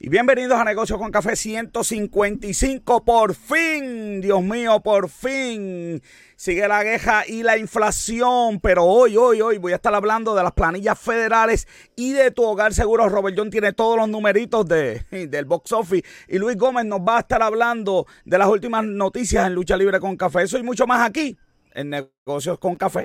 Y bienvenidos a Negocios con Café 155. Por fin, Dios mío, por fin. Sigue la queja y la inflación. Pero hoy, hoy, hoy voy a estar hablando de las planillas federales y de tu hogar seguro. Robert John tiene todos los numeritos de, del box office. Y Luis Gómez nos va a estar hablando de las últimas noticias en Lucha Libre con Café. Eso y mucho más aquí en Negocios con Café.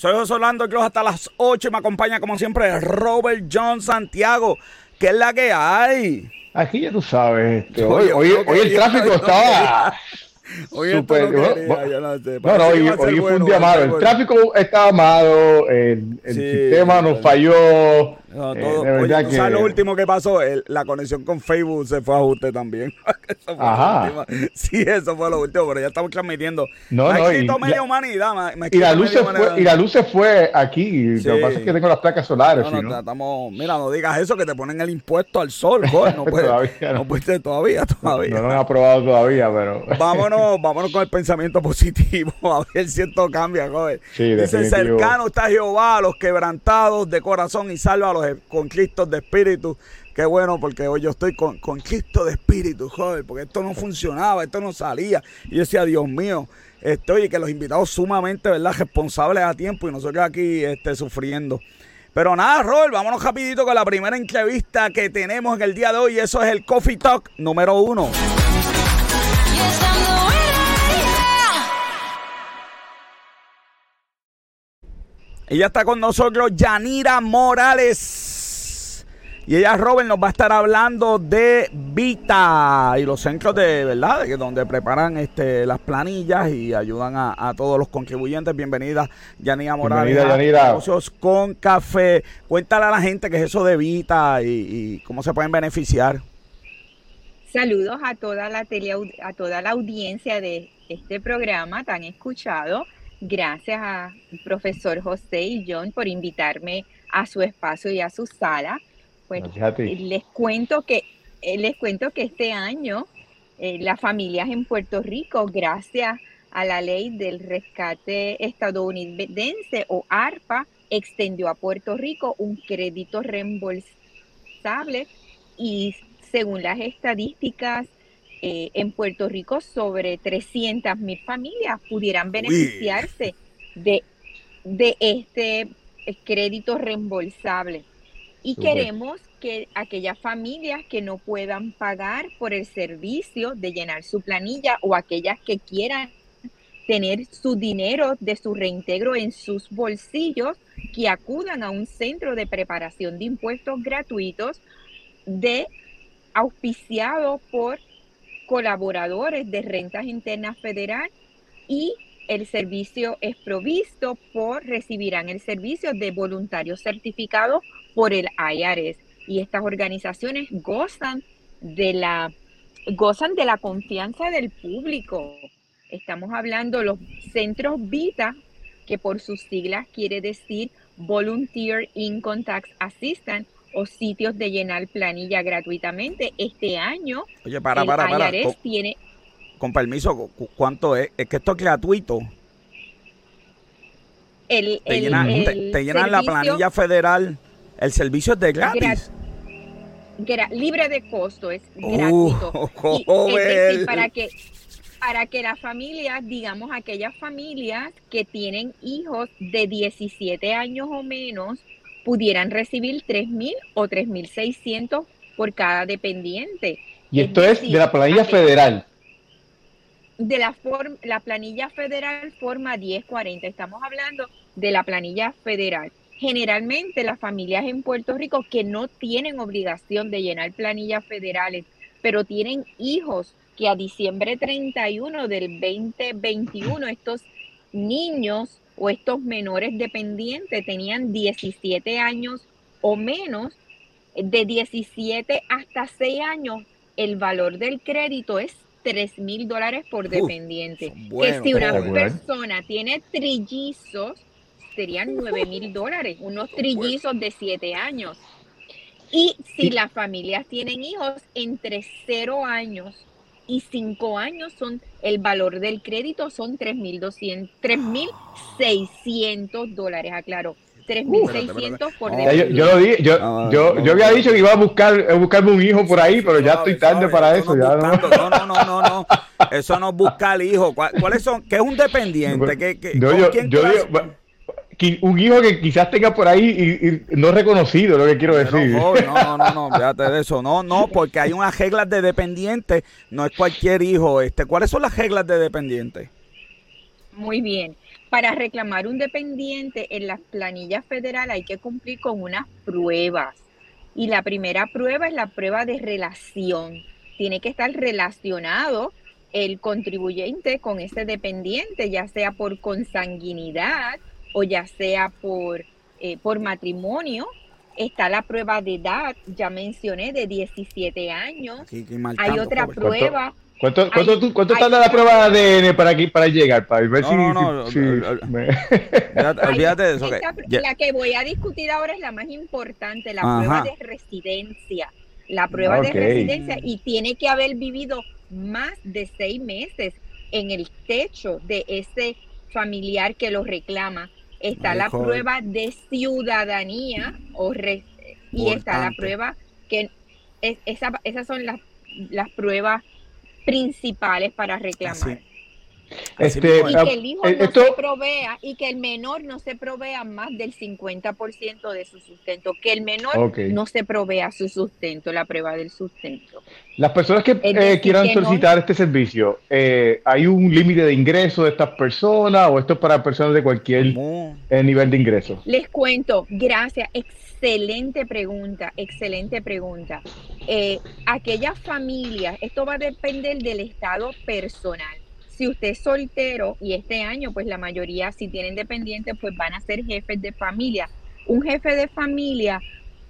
Soy José Orlando Cruz hasta las 8 y me acompaña como siempre Robert John Santiago. ¿Qué es la que hay? Aquí ya tú sabes, este, hoy, hoy, hoy, el tráfico estaba Hoy Super, no, quería, no, sé, no, no, hoy, hoy fue un día malo. El tráfico estaba malo, el, el sí, sistema nos falló. No, eh, todo, eh, oye, que... ¿sabes lo último que pasó? El, la conexión con Facebook se fue a ajuste también. eso Ajá. Sí, eso fue lo último, pero ya estamos transmitiendo. No, no, y, media humanidad. Me, y, la luz se fue, y la luz se fue aquí. Sí. Lo que pasa es que tengo las placas solares. No, no, ¿no? Estamos, mira, no digas eso, que te ponen el impuesto al sol. No puedes, todavía no. no puedes todavía, todavía. No, no lo han aprobado todavía, pero... Vámonos, vámonos con el pensamiento positivo, a ver si esto cambia, joder. Sí, Dice, cercano está Jehová a los quebrantados de corazón y salva a los con Cristo de espíritu. Qué bueno, porque hoy yo estoy con, Cristo de espíritu, joder, porque esto no funcionaba, esto no salía. Y yo decía, Dios mío, estoy que los invitados sumamente, ¿verdad?, responsables a tiempo y nosotros aquí este, sufriendo. Pero nada, Robert, vámonos rapidito con la primera entrevista que tenemos en el día de hoy. Eso es el Coffee Talk número uno. Ella está con nosotros, Yanira Morales. Y ella, Robert, nos va a estar hablando de Vita y los centros de verdad, que donde preparan este, las planillas y ayudan a, a todos los contribuyentes. Bienvenida, Yanira Morales. Bienvenida, Yanira. Negocios con café. Cuéntale a la gente qué es eso de Vita y, y cómo se pueden beneficiar. Saludos a toda la tele, a toda la audiencia de este programa tan escuchado. Gracias a profesor José y John por invitarme a su espacio y a su sala. Bueno, les cuento que eh, les cuento que este año eh, las familias en Puerto Rico, gracias a la ley del rescate estadounidense o ARPA, extendió a Puerto Rico un crédito reembolsable y según las estadísticas eh, en Puerto Rico sobre 300 mil familias pudieran beneficiarse de, de este crédito reembolsable. Y Super. queremos que aquellas familias que no puedan pagar por el servicio de llenar su planilla o aquellas que quieran tener su dinero de su reintegro en sus bolsillos, que acudan a un centro de preparación de impuestos gratuitos de auspiciado por colaboradores de rentas internas federal y el servicio es provisto por, recibirán el servicio de voluntarios certificados por el IRS. Y estas organizaciones gozan de la, gozan de la confianza del público. Estamos hablando de los centros VITA, que por sus siglas quiere decir Volunteer Income Tax Assistant, o sitios de llenar planilla gratuitamente. Este año, Oye, para, para, el para. IRS Con, tiene... con permiso, ¿cuánto es? Es que esto es gratuito. El, Te el- llenan, el te, te llenan la planilla federal. El servicio es de gratis. gra- libre de costo, es Uh, gratuito. Y, es decir, para que para que las familias, digamos aquellas familias que tienen hijos de 17 años o menos, pudieran recibir 3.000 o 3.600 por cada dependiente. Y Es esto es decir, de la planilla federal. de la, form- la planilla federal forma 1040. Estamos hablando de la planilla federal. Generalmente las familias en Puerto Rico que no tienen obligación de llenar planillas federales, pero tienen hijos que a diciembre 31 del 2021 estos niños o estos menores dependientes tenían 17 años o menos, de 17 hasta 6 años, el valor del crédito es 3 mil dólares por dependiente. que si una persona tiene trillizos, serían 9 mil dólares, unos trillizos de 7 años. Y si las familias tienen hijos entre 0 años y 5 años, son el valor del crédito son 3.200, 3.600 dólares, aclaro. 3.600 por yo, yo, lo di, yo, ah, yo, yo, había dicho que iba a buscar a buscarme un hijo por ahí, pero ya estoy tarde para eso. Ya no. no, no, no, no, no. Eso no es buscar hijo. ¿Cuáles son? ¿Qué es un dependiente? ¿Qué, qué, yo, yo, yo digo, un hijo que quizás tenga por ahí y, no reconocido, lo que quiero decir. No, no, no, no, fíjate de eso. No, no, porque hay unas reglas de dependiente, no es cualquier hijo. Este, ¿Cuáles son las reglas de dependiente? Muy bien. Para reclamar un dependiente en las planillas federales hay que cumplir con unas pruebas. Y la primera prueba es la prueba de relación. Tiene que estar relacionado el contribuyente con ese dependiente, ya sea por consanguinidad, o ya sea por, eh, por matrimonio. Está la prueba de edad, ya mencioné, de 17 años. hay otra prueba. ¿Cuánto, cuánto, cuánto tarda la prueba de para aquí para llegar? Para ver si, no, no, olvídate de eso. La que voy a discutir ahora es la más importante, la prueba de residencia. La prueba de residencia y tiene que haber vivido más de seis meses en el techo de ese familiar que lo reclama está la prueba de ciudadanía o y está la prueba que es, esa, esas son las, las pruebas principales para reclamar. Este, y que el hijo eh, no se provea y que el menor no se provea más del 50% de su sustento, que el menor no se provea su sustento, la prueba del sustento. Las personas que eh, quieran solicitar este servicio, eh, ¿hay un límite de ingreso de estas personas o esto es para personas de cualquier nivel de ingreso? Les cuento, gracias, excelente pregunta, excelente pregunta. aquellas familias, esto va a depender del estado personal si usted es soltero y este año, pues la mayoría, si tienen dependientes, pues van a ser jefes de familia. Un jefe de familia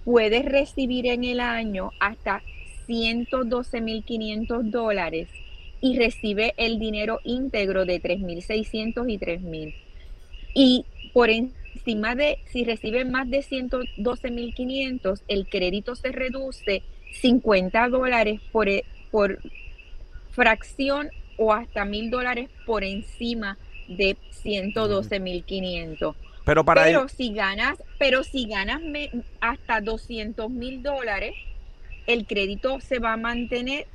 puede recibir en el año hasta 112.500 dólares y recibe el dinero íntegro de 3.600 y 3.000. Y por encima de, si recibe más de 112.500, el crédito se reduce 50 dólares por, por fracción o hasta mil dólares por encima de 112 mil 500. Pero, para pero si ganas, pero si ganas hasta 200 mil dólares, el crédito se va a mantener,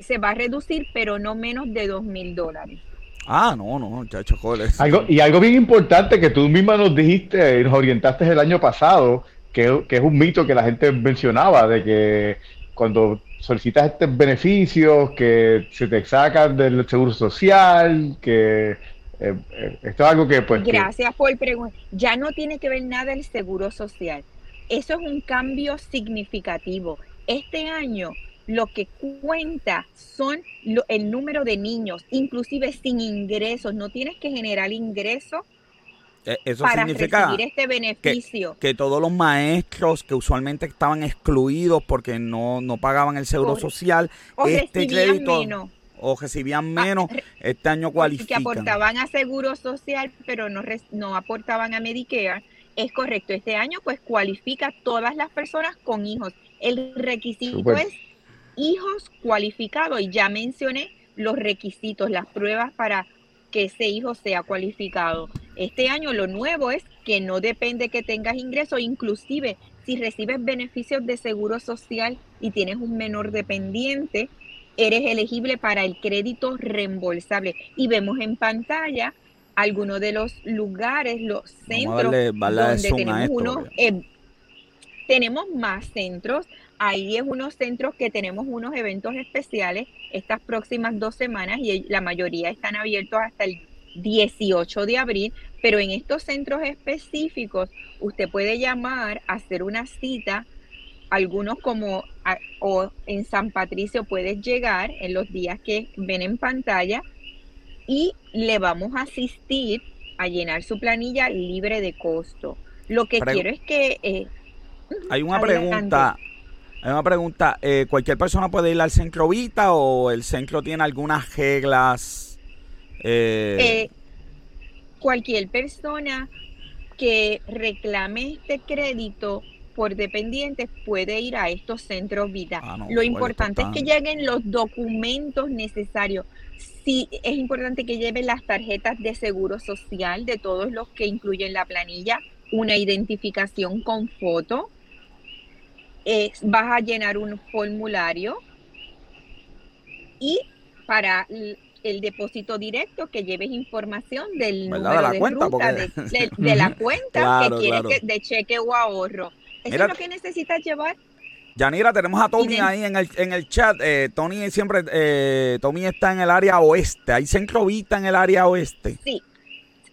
se, va a reducir, pero no menos de 2 mil dólares. Ah, no, no, muchachos, algo Y algo bien importante que tú misma nos dijiste, nos orientaste el año pasado, que, que es un mito que la gente mencionaba, de que cuando solicitas estos beneficios que se te sacan del seguro social, que eh, eh, esto es algo que pues... Gracias por preguntar. Ya no tiene que ver nada el seguro social. Eso es un cambio significativo. Este año lo que cuenta son el número de niños, inclusive sin ingresos. No tienes que generar ingresos eh, eso significa este beneficio. Que, todos los maestros que usualmente estaban excluidos porque no, pagaban el seguro social, este crédito o recibían ah, menos, este año cualifican. Que aportaban a seguro social, pero no, no aportaban a Medicare. Es correcto, este año pues cualifica a todas las personas con hijos. El requisito es hijos cualificados y ya mencioné los requisitos, las pruebas para que ese hijo sea cualificado. Este año lo nuevo es que no depende que tengas ingresos, inclusive si recibes beneficios de seguro social y tienes un menor dependiente, eres elegible para el crédito reembolsable. Y vemos en pantalla algunos de los lugares, los centros donde tenemos unos, em, tenemos más centros. Ahí es unos centros que tenemos unos eventos especiales estas próximas dos semanas y la mayoría están abiertos hasta el 18 de abril, pero en estos centros específicos usted puede llamar, hacer una cita, algunos como o en San Patricio puedes llegar en los días que ven en pantalla y le vamos a asistir a llenar su planilla libre de costo. Lo que quiero es que... Eh, Hay una pregunta Hay una pregunta, eh, ¿cualquier persona puede ir al centro Vita o el centro tiene algunas reglas? Eh? Eh, cualquier persona que reclame este crédito por dependientes puede ir a estos centros Vita. Ah, Lo importante es que lleguen los documentos necesarios. Sí, es importante que lleven las tarjetas de seguro social de todos los que incluyen la planilla, una identificación con foto, vas a llenar un formulario y para el depósito directo que lleves información del número de, cuenta, ruta, de, la cuenta que quieres de cheque o ahorro. Eso es lo que necesitas llevar. Yanira, tenemos a Tony ahí en el, en el chat. Eh, Tony siempre, eh, Tony está en el área oeste. ¿Hay centro Vita en el área oeste? Sí,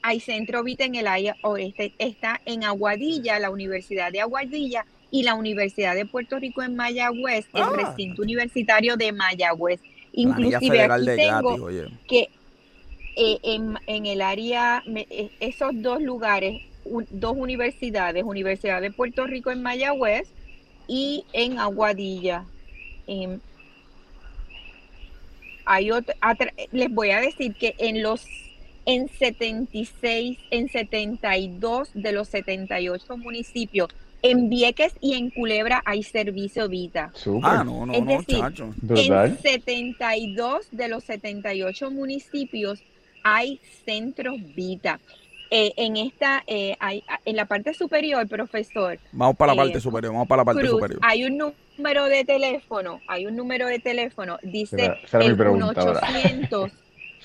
hay centro Vita en el área oeste. Está en Aguadilla, la Universidad de Aguadilla y la Universidad de Puerto Rico en Mayagüez, el ah. recinto universitario de Mayagüez. Inclusive aquí tengo que eh, en, el área, eh, esos dos lugares, dos universidades, Universidad de Puerto Rico en Mayagüez y en Aguadilla. Em, hay les voy a decir que en los en 76, en 72 de los 78 municipios en Vieques y en Culebra hay servicio Vita. Ah, no, no, es no, decir, En 72 de los 78 municipios hay centros Vita. Eh, en esta, eh, hay, en la parte superior, profesor. Vamos para la parte eh, superior, vamos para la parte superior. Hay un número de teléfono, hay un número de teléfono, dice el 1800,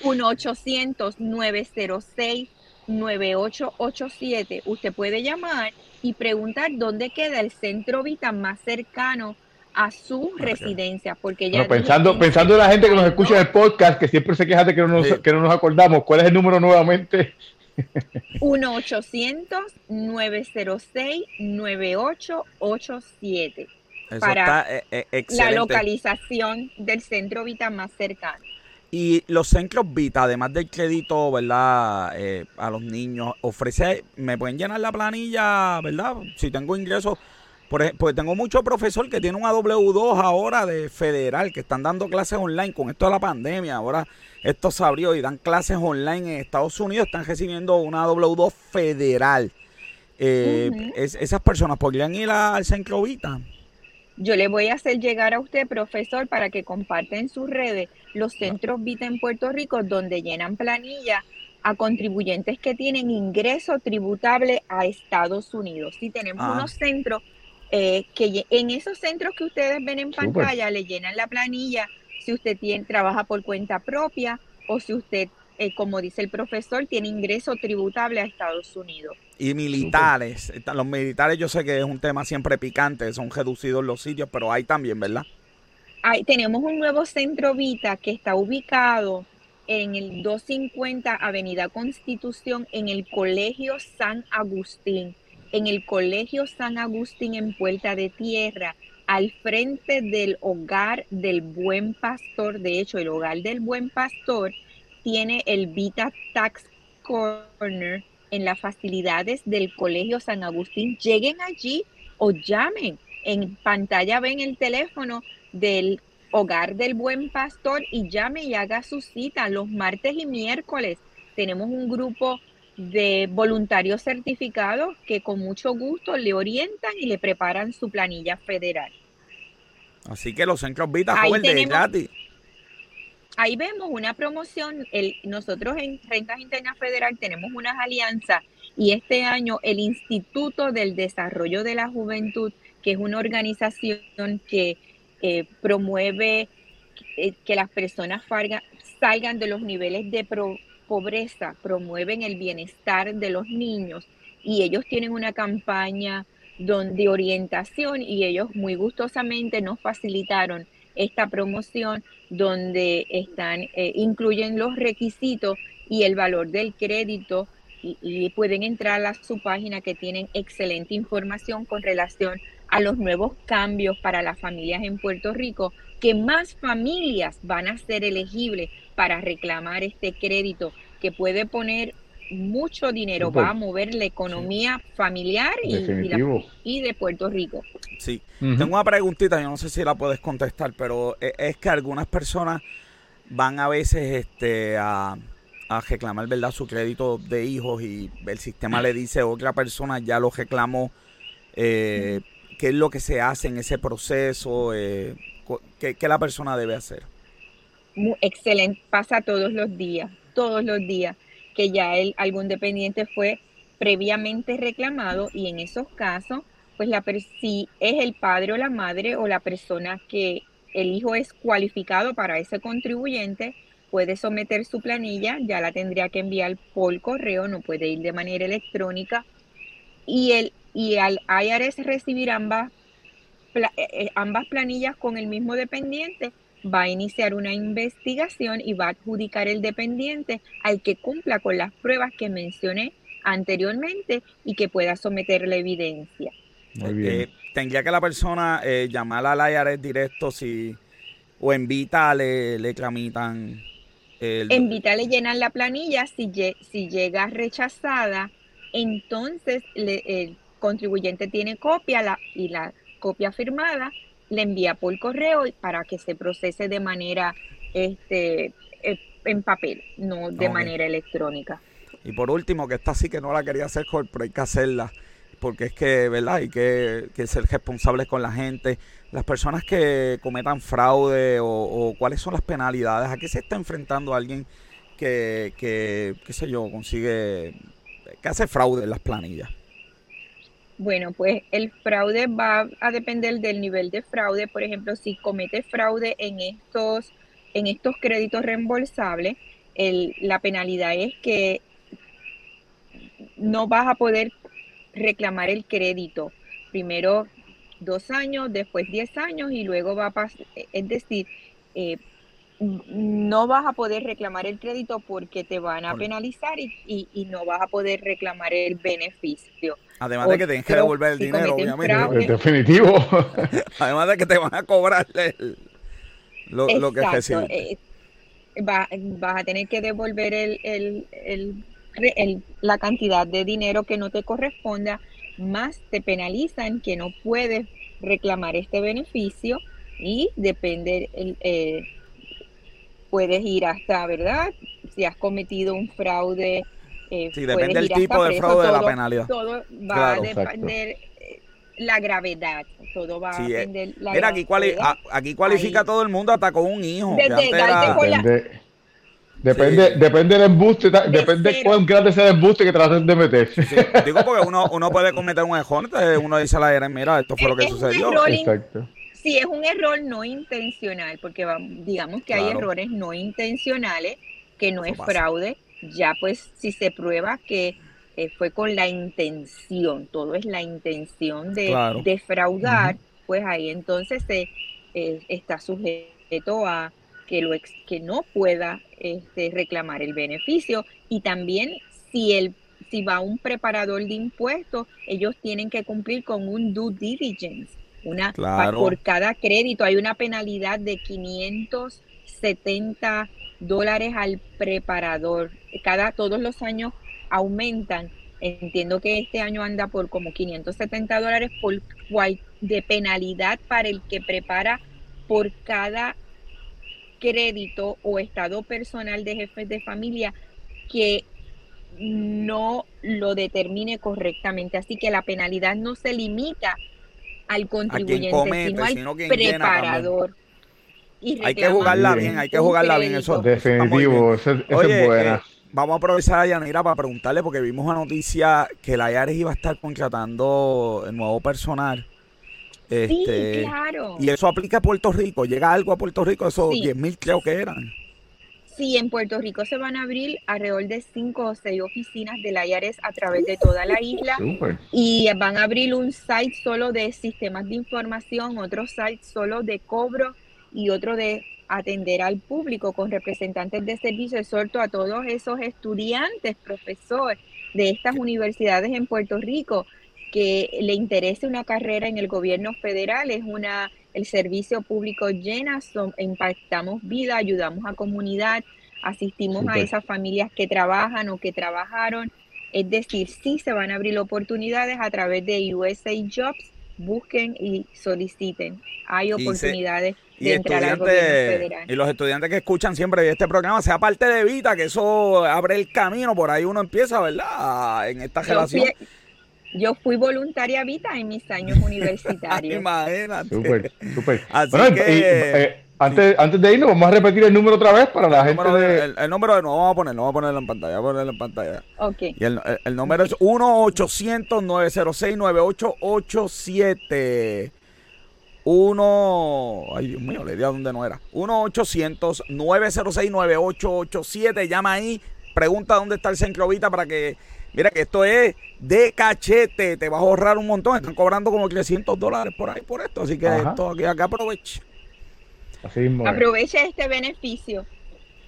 1800 906 9887. Usted puede llamar y preguntar dónde queda el centro Vita más cercano a su residencia, porque ya pensando pensando en la gente que nos escucha en el podcast, que siempre se queja de que no nos, que no nos acordamos, ¿cuál es el número nuevamente? 1-800-906-9887 para eh, eh, la localización del centro Vita más cercano. Y los centros Vita, además del crédito, ¿verdad? Eh, a los niños, ofrece, me pueden llenar la planilla, ¿verdad? Si tengo ingresos, por ejemplo, porque tengo muchos profesores que tienen una W2 ahora de federal, que están dando clases online con esto de la pandemia. Ahora esto se abrió y dan clases online en Estados Unidos, están recibiendo una W2 federal. Eh, esas personas podrían ir al centro Vita. Yo le voy a hacer llegar a usted, profesor, para que comparte en sus redes los centros Vita en Puerto Rico donde llenan planilla a contribuyentes que tienen ingreso tributable a Estados Unidos. Si tenemos ah. unos centros eh, que en esos centros que ustedes ven en pantalla le llenan la planilla si usted tiene, trabaja por cuenta propia o si usted, eh, como dice el profesor, tiene ingreso tributable a Estados Unidos. Y militares, los militares yo sé que es un tema siempre picante, son reducidos los sitios, pero hay también, ¿verdad? tenemos un nuevo centro Vita que está ubicado en el 250 Avenida Constitución en el Colegio San Agustín, en el Colegio San Agustín en Puerta de Tierra, al frente del Hogar del Buen Pastor. De hecho, el Hogar del Buen Pastor tiene el Vita Tax Corner en las facilidades del Colegio San Agustín. Lleguen allí o llamen. En pantalla ven el teléfono del Hogar del Buen Pastor y llame y haga su cita los martes y miércoles. Tenemos un grupo de voluntarios certificados que con mucho gusto le orientan y le preparan su planilla federal. Así que los centros Vita de gratis. Ahí vemos una promoción. El, nosotros en Rentas Internas Federal tenemos unas alianzas y este año el Instituto del Desarrollo de la Juventud, que es una organización que eh, promueve que las personas salgan de los niveles de pobreza, promueven el bienestar de los niños y ellos tienen una campaña de orientación y ellos muy gustosamente nos facilitaron esta promoción donde están eh, incluyen los requisitos y el valor del crédito y, y, pueden entrar a su página que tienen excelente información con relación a los nuevos cambios para las familias en Puerto Rico, que más familias van a ser elegibles para reclamar este crédito que puede poner mucho dinero, va a mover la economía familiar y, y, de Puerto Rico. Sí, tengo una preguntita, yo no sé si la puedes contestar, pero e, es que algunas personas van a veces este, a, reclamar verdad su crédito de hijos y el sistema le dice otra persona ya lo reclamó. Eh, ¿Qué es lo que se hace en ese proceso? Eh, ¿qué, ¿Qué la persona debe hacer? excelente, pasa todos los días, todos los días, que ya el, algún dependiente fue previamente reclamado y en esos casos, pues la si es el padre o la madre o la persona que el hijo es cualificado para ese contribuyente, puede someter su planilla, ya la tendría que enviar por correo, no puede ir de manera electrónica y el y al IRS recibir ambas eh, eh, ambas planillas con el mismo dependiente va a iniciar una investigación y va a adjudicar el dependiente al que cumpla con las pruebas que mencioné anteriormente y que pueda someter la evidencia. Muy bien. Eh, tendría que la persona eh, llamar al IRS directo si o en Vita le, le tramitan el... En Vita le llenan la planilla, si, si llega rechazada, entonces el contribuyente tiene copia la, y la copia firmada le envía por correo para que se procese de manera este eh, en papel, no de manera electrónica. Y por último, que esta sí que no la quería hacer, pero hay que hacerla, porque es que, ¿verdad? Hay que, ser responsables con la gente. Las personas que cometan fraude o, cuáles son las penalidades, ¿a qué se está enfrentando alguien que, que, qué sé yo, consigue, que hace fraude en las planillas? Bueno, pues el fraude va a depender del nivel de fraude. Por ejemplo, si comete fraude en estos, en estos créditos reembolsables, la penalidad es que no vas a poder reclamar el crédito. Primero dos años, después diez años y luego va a pasar, es decir, eh, no vas a poder reclamar el crédito porque te van a penalizar y, no vas a poder reclamar el beneficio. Además de que tienes que devolver el dinero, obviamente. Definitivo. Además de que te van a cobrar lo, lo, que recibes. Eh, vas a tener que devolver el, la cantidad de dinero que no te corresponda, más te penalizan que no puedes reclamar este beneficio y depende el, eh, puedes ir hasta, ¿verdad? Si has cometido un fraude. Eh, sí, depende del tipo de fraude de la penalidad. Todo va a depender eh, la gravedad, todo va a eh, depender la Mira, aquí, aquí cualifica todo el mundo hasta con un hijo. Depende, depende, del embuste, depende de cuán grande sea el embuste que traten de meter. digo porque uno, uno puede cometer un error, uno dice a la era, mira, esto fue lo que sucedió. Exacto si es un error no intencional, porque digamos que hay errores no intencionales, que no es fraude, ya pues si se prueba que eh, fue con la intención, todo es la intención de defraudar, pues ahí entonces se eh, está sujeto a que, lo que no pueda este, reclamar el beneficio. Y también si el si va un preparador de impuestos, ellos tienen que cumplir con un due diligence una, Por cada crédito. Hay una penalidad de 570 dólares al preparador. Cada, todos los años aumentan. Entiendo que este año anda por como 570 dólares por de penalidad para el que prepara por cada crédito o estado personal de jefes de familia que no lo determine correctamente. Así que la penalidad no se limita al contribuyente, sino al preparador. hay que jugarla bien, hay que jugarla bien. Eso definitivo, eso, es buena. Eh, vamos a aprovechar a Yanira para preguntarle, porque vimos una noticia que la IARES iba a estar contratando el nuevo personal. Este, sí, claro. Y eso aplica a Puerto Rico. Llega algo a Puerto Rico, esos 10 mil creo que eran. Sí, en Puerto Rico se van a abrir alrededor de cinco o seis oficinas de la IARES a través de toda la isla y van a abrir un site solo de sistemas de información, otro site solo de cobro y otro de atender al público con representantes de servicio. Exhorto a todos esos estudiantes, profesores de estas universidades en Puerto Rico que le interese una carrera en el gobierno federal. Es una el servicio público llena, impactamos vida, ayudamos a comunidad, Asistimos a esas familias que trabajan o que trabajaron. Es decir, sí se van a abrir oportunidades a través de USA Jobs. Busquen y soliciten. Hay oportunidades de entrar al gobierno federal. Y los estudiantes que escuchan siempre este programa, sea parte de Vita, que eso abre el camino, por ahí uno empieza, ¿verdad? En esta relación. Yo fui voluntaria Vita en mis años universitarios. Imagínate. Súper, súper. Así que... Antes, antes de irnos, vamos a repetir el número otra vez para la gente. De... El, número de, no vamos a poner, no vamos a ponerlo en pantalla, vamos a ponerlo en pantalla. Ok. Y el, el, número es 1-800-906-9887. 1. Ay, Dios mío, le di a donde no era. 1-800-906-9887. Llama ahí, pregunta dónde está el Centrovita para que. Mira que esto es de cachete, te vas a ahorrar un montón. Están cobrando como 300 dólares por ahí por esto. Así que esto aquí, acá aproveche. Aproveche este beneficio.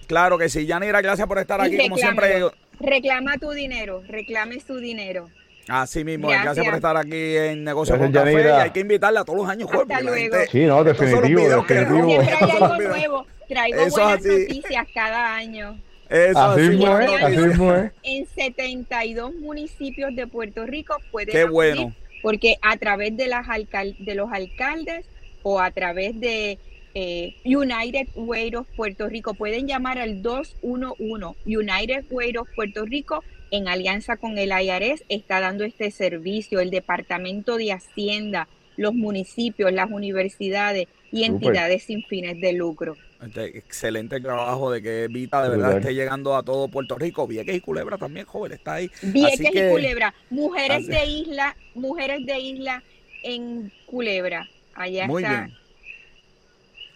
Claro que sí. Yanira, gracias por estar aquí, como siempre. Reclama tu dinero, reclame su dinero. Así mismo, gracias, por estar aquí en Negocios con Café. Y hay que invitarla todos los años, Hasta luego. sí, no, definitivo. definitivo. Siempre hay algo nuevo. Traigo buenas noticias cada año. Eso así, mismo es, así mismo es. En 72 municipios de Puerto Rico pueden Qué bueno. porque a través de, las alcal de los alcaldes o a través de eh, United Way of Puerto Rico. Pueden llamar al 211. United Way of Puerto Rico, en alianza con el IRS, está dando este servicio. El Departamento de Hacienda, los municipios, las universidades y entidades sin fines de lucro. Este excelente trabajo de que Vita de verdad esté llegando a todo Puerto Rico. Vieques y Culebra también, joven, está ahí. Vieques y Culebra. Mujeres de isla, mujeres de isla en Culebra. Allá está.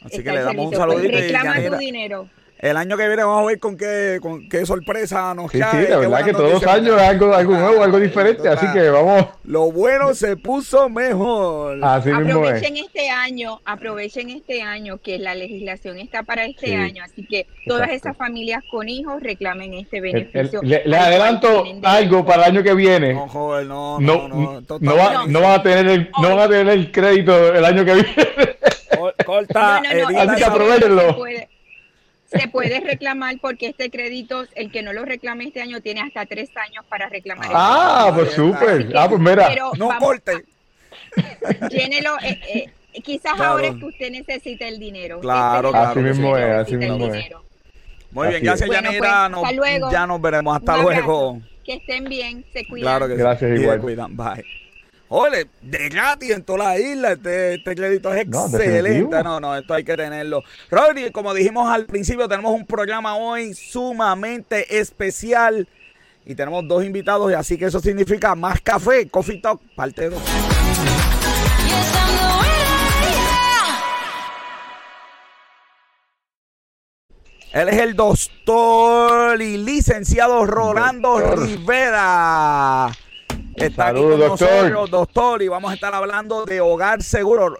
Así que le damos un saludito. Reclama tu dinero. El año que viene vamos a ver con qué, con qué sorpresa nos sí, cae. Sí, la verdad que todos los años es algo, algo nuevo, algo diferente, así que vamos. Lo bueno se puso mejor. aprovechen este año, aprovechen este año que la legislación está para este año, así que todas esas familias con hijos reclamen este beneficio. le, adelanto algo para el año que viene. No, joven, no, no, no, no, no, va, no, van a tener el, no van a tener el crédito el año que viene. Corta, no, no, así que aprovechenlo se puede reclamar porque este crédito, el que no lo reclame este año, tiene hasta tres años para reclamar. Ah, pues súper. Ah, pues mira. no corte. Llénelo. Eh, eh, quizás ahora es que usted necesita el dinero. Claro, claro. Así mismo es, así mismo es. Muy bien, gracias bueno, Yanira. Pues, hasta luego. Ya nos veremos. Hasta luego. Que estén bien, se cuidan. Claro que gracias, sí. igual. Se cuidan. Bye. Ole, de gratis en toda la isla. Este, este crédito es excelente. No, no, esto hay que tenerlo. Rodri, como dijimos al principio, tenemos un programa hoy sumamente especial. Y tenemos dos invitados, y así que eso significa más café, Coffee Talk, parte 2. Él es el doctor y licenciado Rolando Rivera. Está Saludos, aquí con doctor. nosotros, doctor, y vamos a estar hablando de hogar seguro.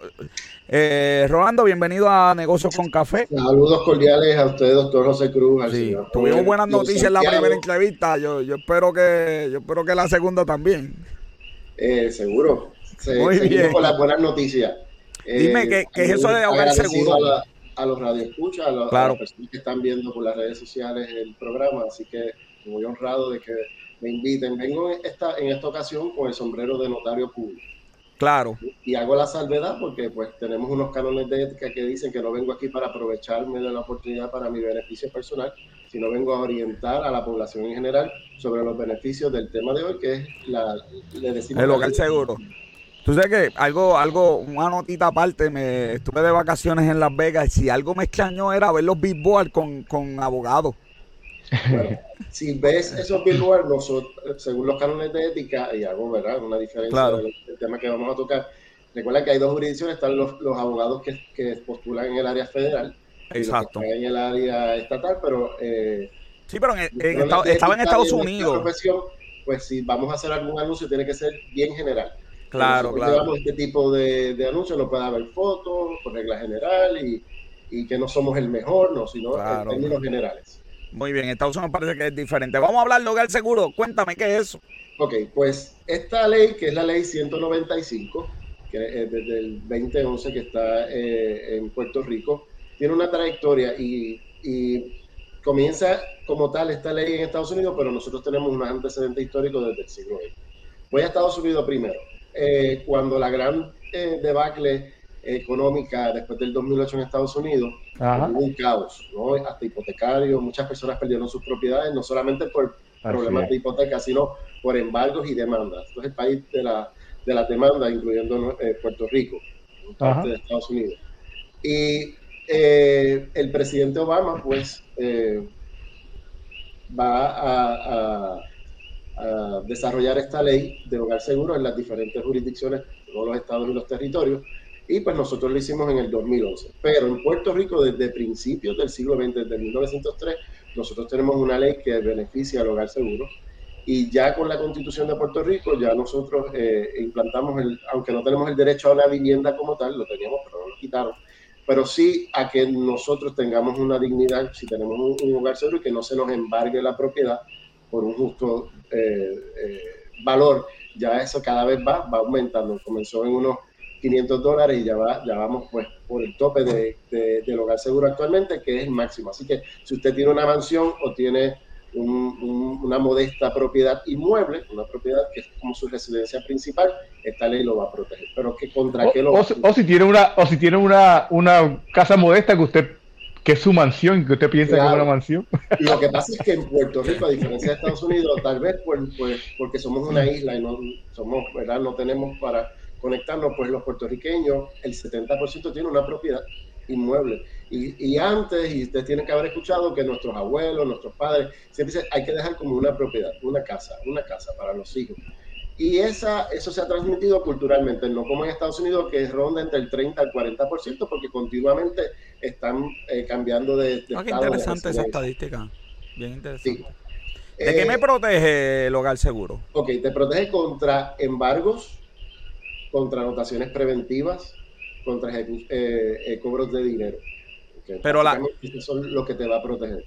Eh, Rolando, bienvenido a Negocios con Café. Saludos cordiales a usted, doctor José Cruz. Sí, tuvimos buenas noticias en la primera entrevista. Yo, yo espero que, yo espero que la segunda también. Eh, seguro. Se, Muy bien. con las buenas noticias. Dime, ¿qué, qué es eso de hogar seguro? A, la, a los radioescuchas, a, los, Claro. a las personas que están viendo por las redes sociales el programa, así que muy honrado de que me inviten. Vengo en esta, en esta ocasión con el sombrero de notario público. Claro, Y hago la salvedad porque pues tenemos unos cánones de ética que dicen que no vengo aquí para aprovecharme de la oportunidad para mi beneficio personal, sino vengo a orientar a la población en general sobre los beneficios del tema de hoy, que es la, le decimos el ley- seguro. Tú sabes que algo, algo, una notita aparte, me estuve de vacaciones en Las Vegas y algo me extrañó era ver los billboards con, con abogados. Bueno, si ves esos billboards, nosotros, según los cánones de ética, y hago ¿verdad? una diferencia Claro. del, del tema que vamos a tocar, recuerda que hay dos jurisdicciones, están los, los abogados que, que postulan en el área federal y los que Exacto. están en el área estatal, pero eh, Sí, pero en, estaba en Estados Unidos. pues si vamos a hacer algún anuncio, tiene que ser bien general. Claro, claro. llevamos este tipo de, de anuncios, no puede haber fotos, por regla general, y, y que no somos el mejor, no, sino Claro, en términos generales. Muy bien, Estados Unidos parece que es diferente. Vamos a hablar de hogar seguro. Cuéntame qué es eso. Ok, pues esta ley, que es la ley 195, que es desde el 2011 que está eh, en Puerto Rico, tiene una trayectoria y, y comienza como tal esta ley en Estados Unidos, pero nosotros tenemos un antecedente histórico desde el siglo XX. Voy a Estados Unidos primero. Eh, cuando la gran eh, debacle económica después del 2008 en Estados Unidos, hubo un caos, ¿no? hasta hipotecario, muchas personas perdieron sus propiedades, no solamente por problemas de hipoteca, sino por embargos y demandas. Esto es el país de la, de la demanda, incluyendo eh, Puerto Rico, parte de Estados Unidos. Y eh, el presidente Obama, pues, eh, va a, desarrollar esta ley de hogar seguro en las diferentes jurisdicciones, todos los estados y los territorios, y pues nosotros lo hicimos en el 2011. Pero en Puerto Rico, desde principios del siglo XX, desde 1903, nosotros tenemos una ley que beneficia al hogar seguro. Y ya con la constitución de Puerto Rico, ya nosotros eh, implantamos, el, aunque no tenemos el derecho a una vivienda como tal, lo teníamos, pero no lo quitaron, pero sí a que nosotros tengamos una dignidad si tenemos un, hogar seguro y que no se nos embargue la propiedad por un justo eh, eh, valor. Ya eso cada vez va, va aumentando. Comenzó en unos 500 dólares y ya, va, ya vamos pues por el tope de, del hogar seguro actualmente, que es el máximo. Así que si usted tiene una mansión o tiene una modesta propiedad inmueble, una propiedad que es como su residencia principal, esta ley lo va a proteger. Pero que contra qué lo o, o, si tiene una o si tiene una, una casa modesta que usted que es su mansión, que usted piensa que es una mansión. Lo que pasa es que en Puerto Rico, a diferencia de Estados Unidos, tal vez pues, pues porque somos una isla y no somos, ¿verdad? No tenemos para conectarnos, pues los puertorriqueños, el 70% tiene una propiedad inmueble. Y, antes, y ustedes tienen que haber escuchado que nuestros abuelos, nuestros padres, siempre dicen, hay que dejar como una propiedad, una casa, una casa para los hijos. Y esa, eso se ha transmitido culturalmente, no como en Estados Unidos, que ronda entre el 30 al 40%, porque continuamente están eh, cambiando de, de ah, qué interesante esa estadística. Bien interesante. ¿De qué me eh, protege el hogar seguro? Ok, te protege contra embargos, contra anotaciones preventivas, contra eh, eh, cobros de dinero. Pero la... Eso es lo que te va a proteger.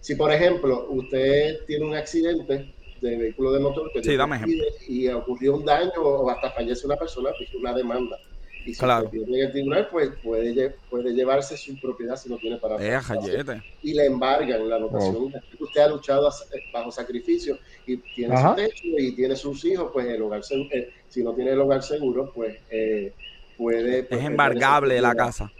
Si, por ejemplo, usted tiene un accidente de vehículo de motor que sí, dame y ocurrió un daño o hasta fallece una persona, pues una demanda. Y si claro. tiene el tribunal, pues puede, puede llevarse su propiedad si no tiene para eh, Y le embargan la anotación. Usted ha luchado bajo sacrificio y tiene su techo y tiene sus hijos, pues el hogar eh, si no tiene el hogar seguro, pues eh, puede... es embargable la casa.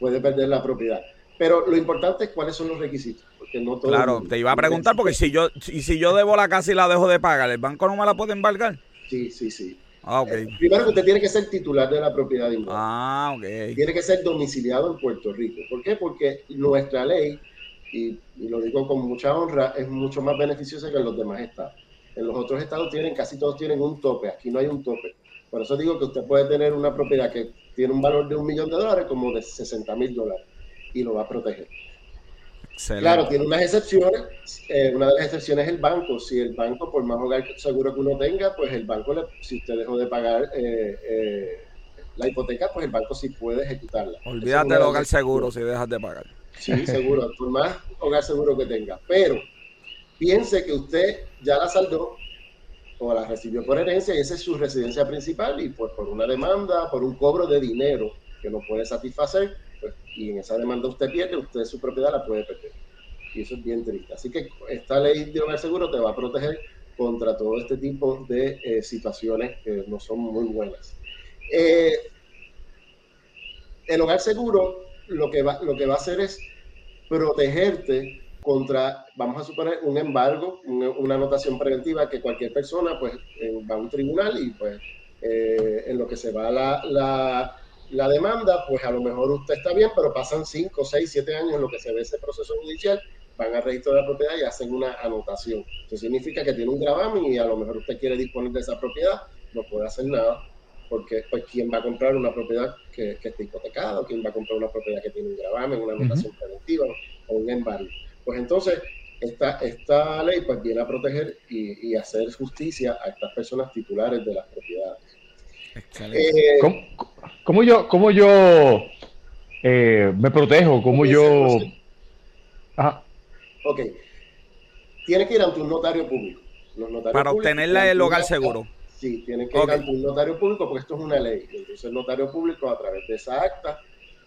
Puede perder la propiedad. Pero lo importante es cuáles son los requisitos. Porque no todo claro, te iba a preguntar porque si yo, y si yo debo la casa y la dejo de pagar, ¿el banco no me la puede embargar? Sí, sí, sí. Ah, eh, primero que usted tiene que ser titular de la propiedad inmueble. Ah, ok. Tiene que ser domiciliado en Puerto Rico. ¿Por qué? Porque nuestra ley, y, lo digo con mucha honra, es mucho más beneficiosa que en los demás estados. En los otros estados tienen, casi todos tienen un tope, aquí no hay un tope. Por eso digo que usted puede tener una propiedad que tiene un valor de un millón de dólares como de 60 mil dólares y lo va a proteger. Claro, tiene unas excepciones. Eh, una de las excepciones es el banco. Si el banco, por más hogar seguro que uno tenga, pues el banco, si usted dejó de pagar eh, eh, la hipoteca, pues el banco sí puede ejecutarla. Olvídate del hogar seguro si dejas de pagar. Sí, seguro, por más hogar seguro que tenga. Pero piense que usted ya la saldó o la recibió por herencia y esa es su residencia principal y pues por una demanda, por un cobro de dinero que no puede satisfacer, pues, y en esa demanda usted pierde, usted su propiedad la puede perder. Y eso es bien triste. Así que esta ley de hogar seguro te va a proteger contra todo este tipo de eh, situaciones que no son muy buenas. Eh, el hogar seguro lo que, va, lo que va a hacer es protegerte contra, vamos a suponer, un embargo, una, anotación preventiva que cualquier persona pues va a un tribunal y pues eh, en lo que se va la, la la demanda, pues a lo mejor usted está bien, pero pasan 5, 6, 7 años en lo que se ve ese proceso judicial, van al registro de la propiedad y hacen una anotación. Eso significa que tiene un gravamen y a lo mejor usted quiere disponer de esa propiedad, no puede hacer nada, porque pues quién va a comprar una propiedad que, que esté hipotecada, o quién va a comprar una propiedad que tiene un gravamen, una anotación preventiva o un embargo. Pues entonces, esta, esta ley pues viene a proteger y, y hacer justicia a estas personas titulares de las propiedades. Eh, ¿Cómo, yo, cómo yo eh, me protejo? ¿Cómo yo...? Ajá. Ok. Tiene que ir ante un notario público. Para obtener el hogar seguro. Sí, tiene que ir ante un notario público porque esto es una ley. Entonces el notario público a través de esa acta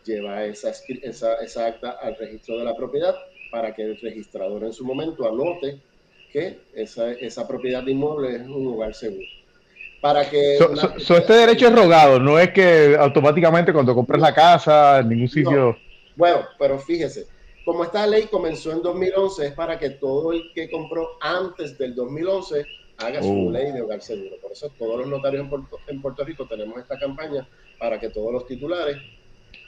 lleva esa, esa, esa acta al registro de la propiedad para que el registrador en su momento anote que esa, esa propiedad de inmueble es un hogar seguro. Para que este derecho es rogado, no es que automáticamente cuando compras la casa, en ningún sitio... Bueno, pero fíjese, como esta ley comenzó en 2011, es para que todo el que compró antes del 2011 haga su oh. ley de hogar seguro. Por eso todos los notarios en Puerto, en Puerto Rico tenemos esta campaña para que todos los titulares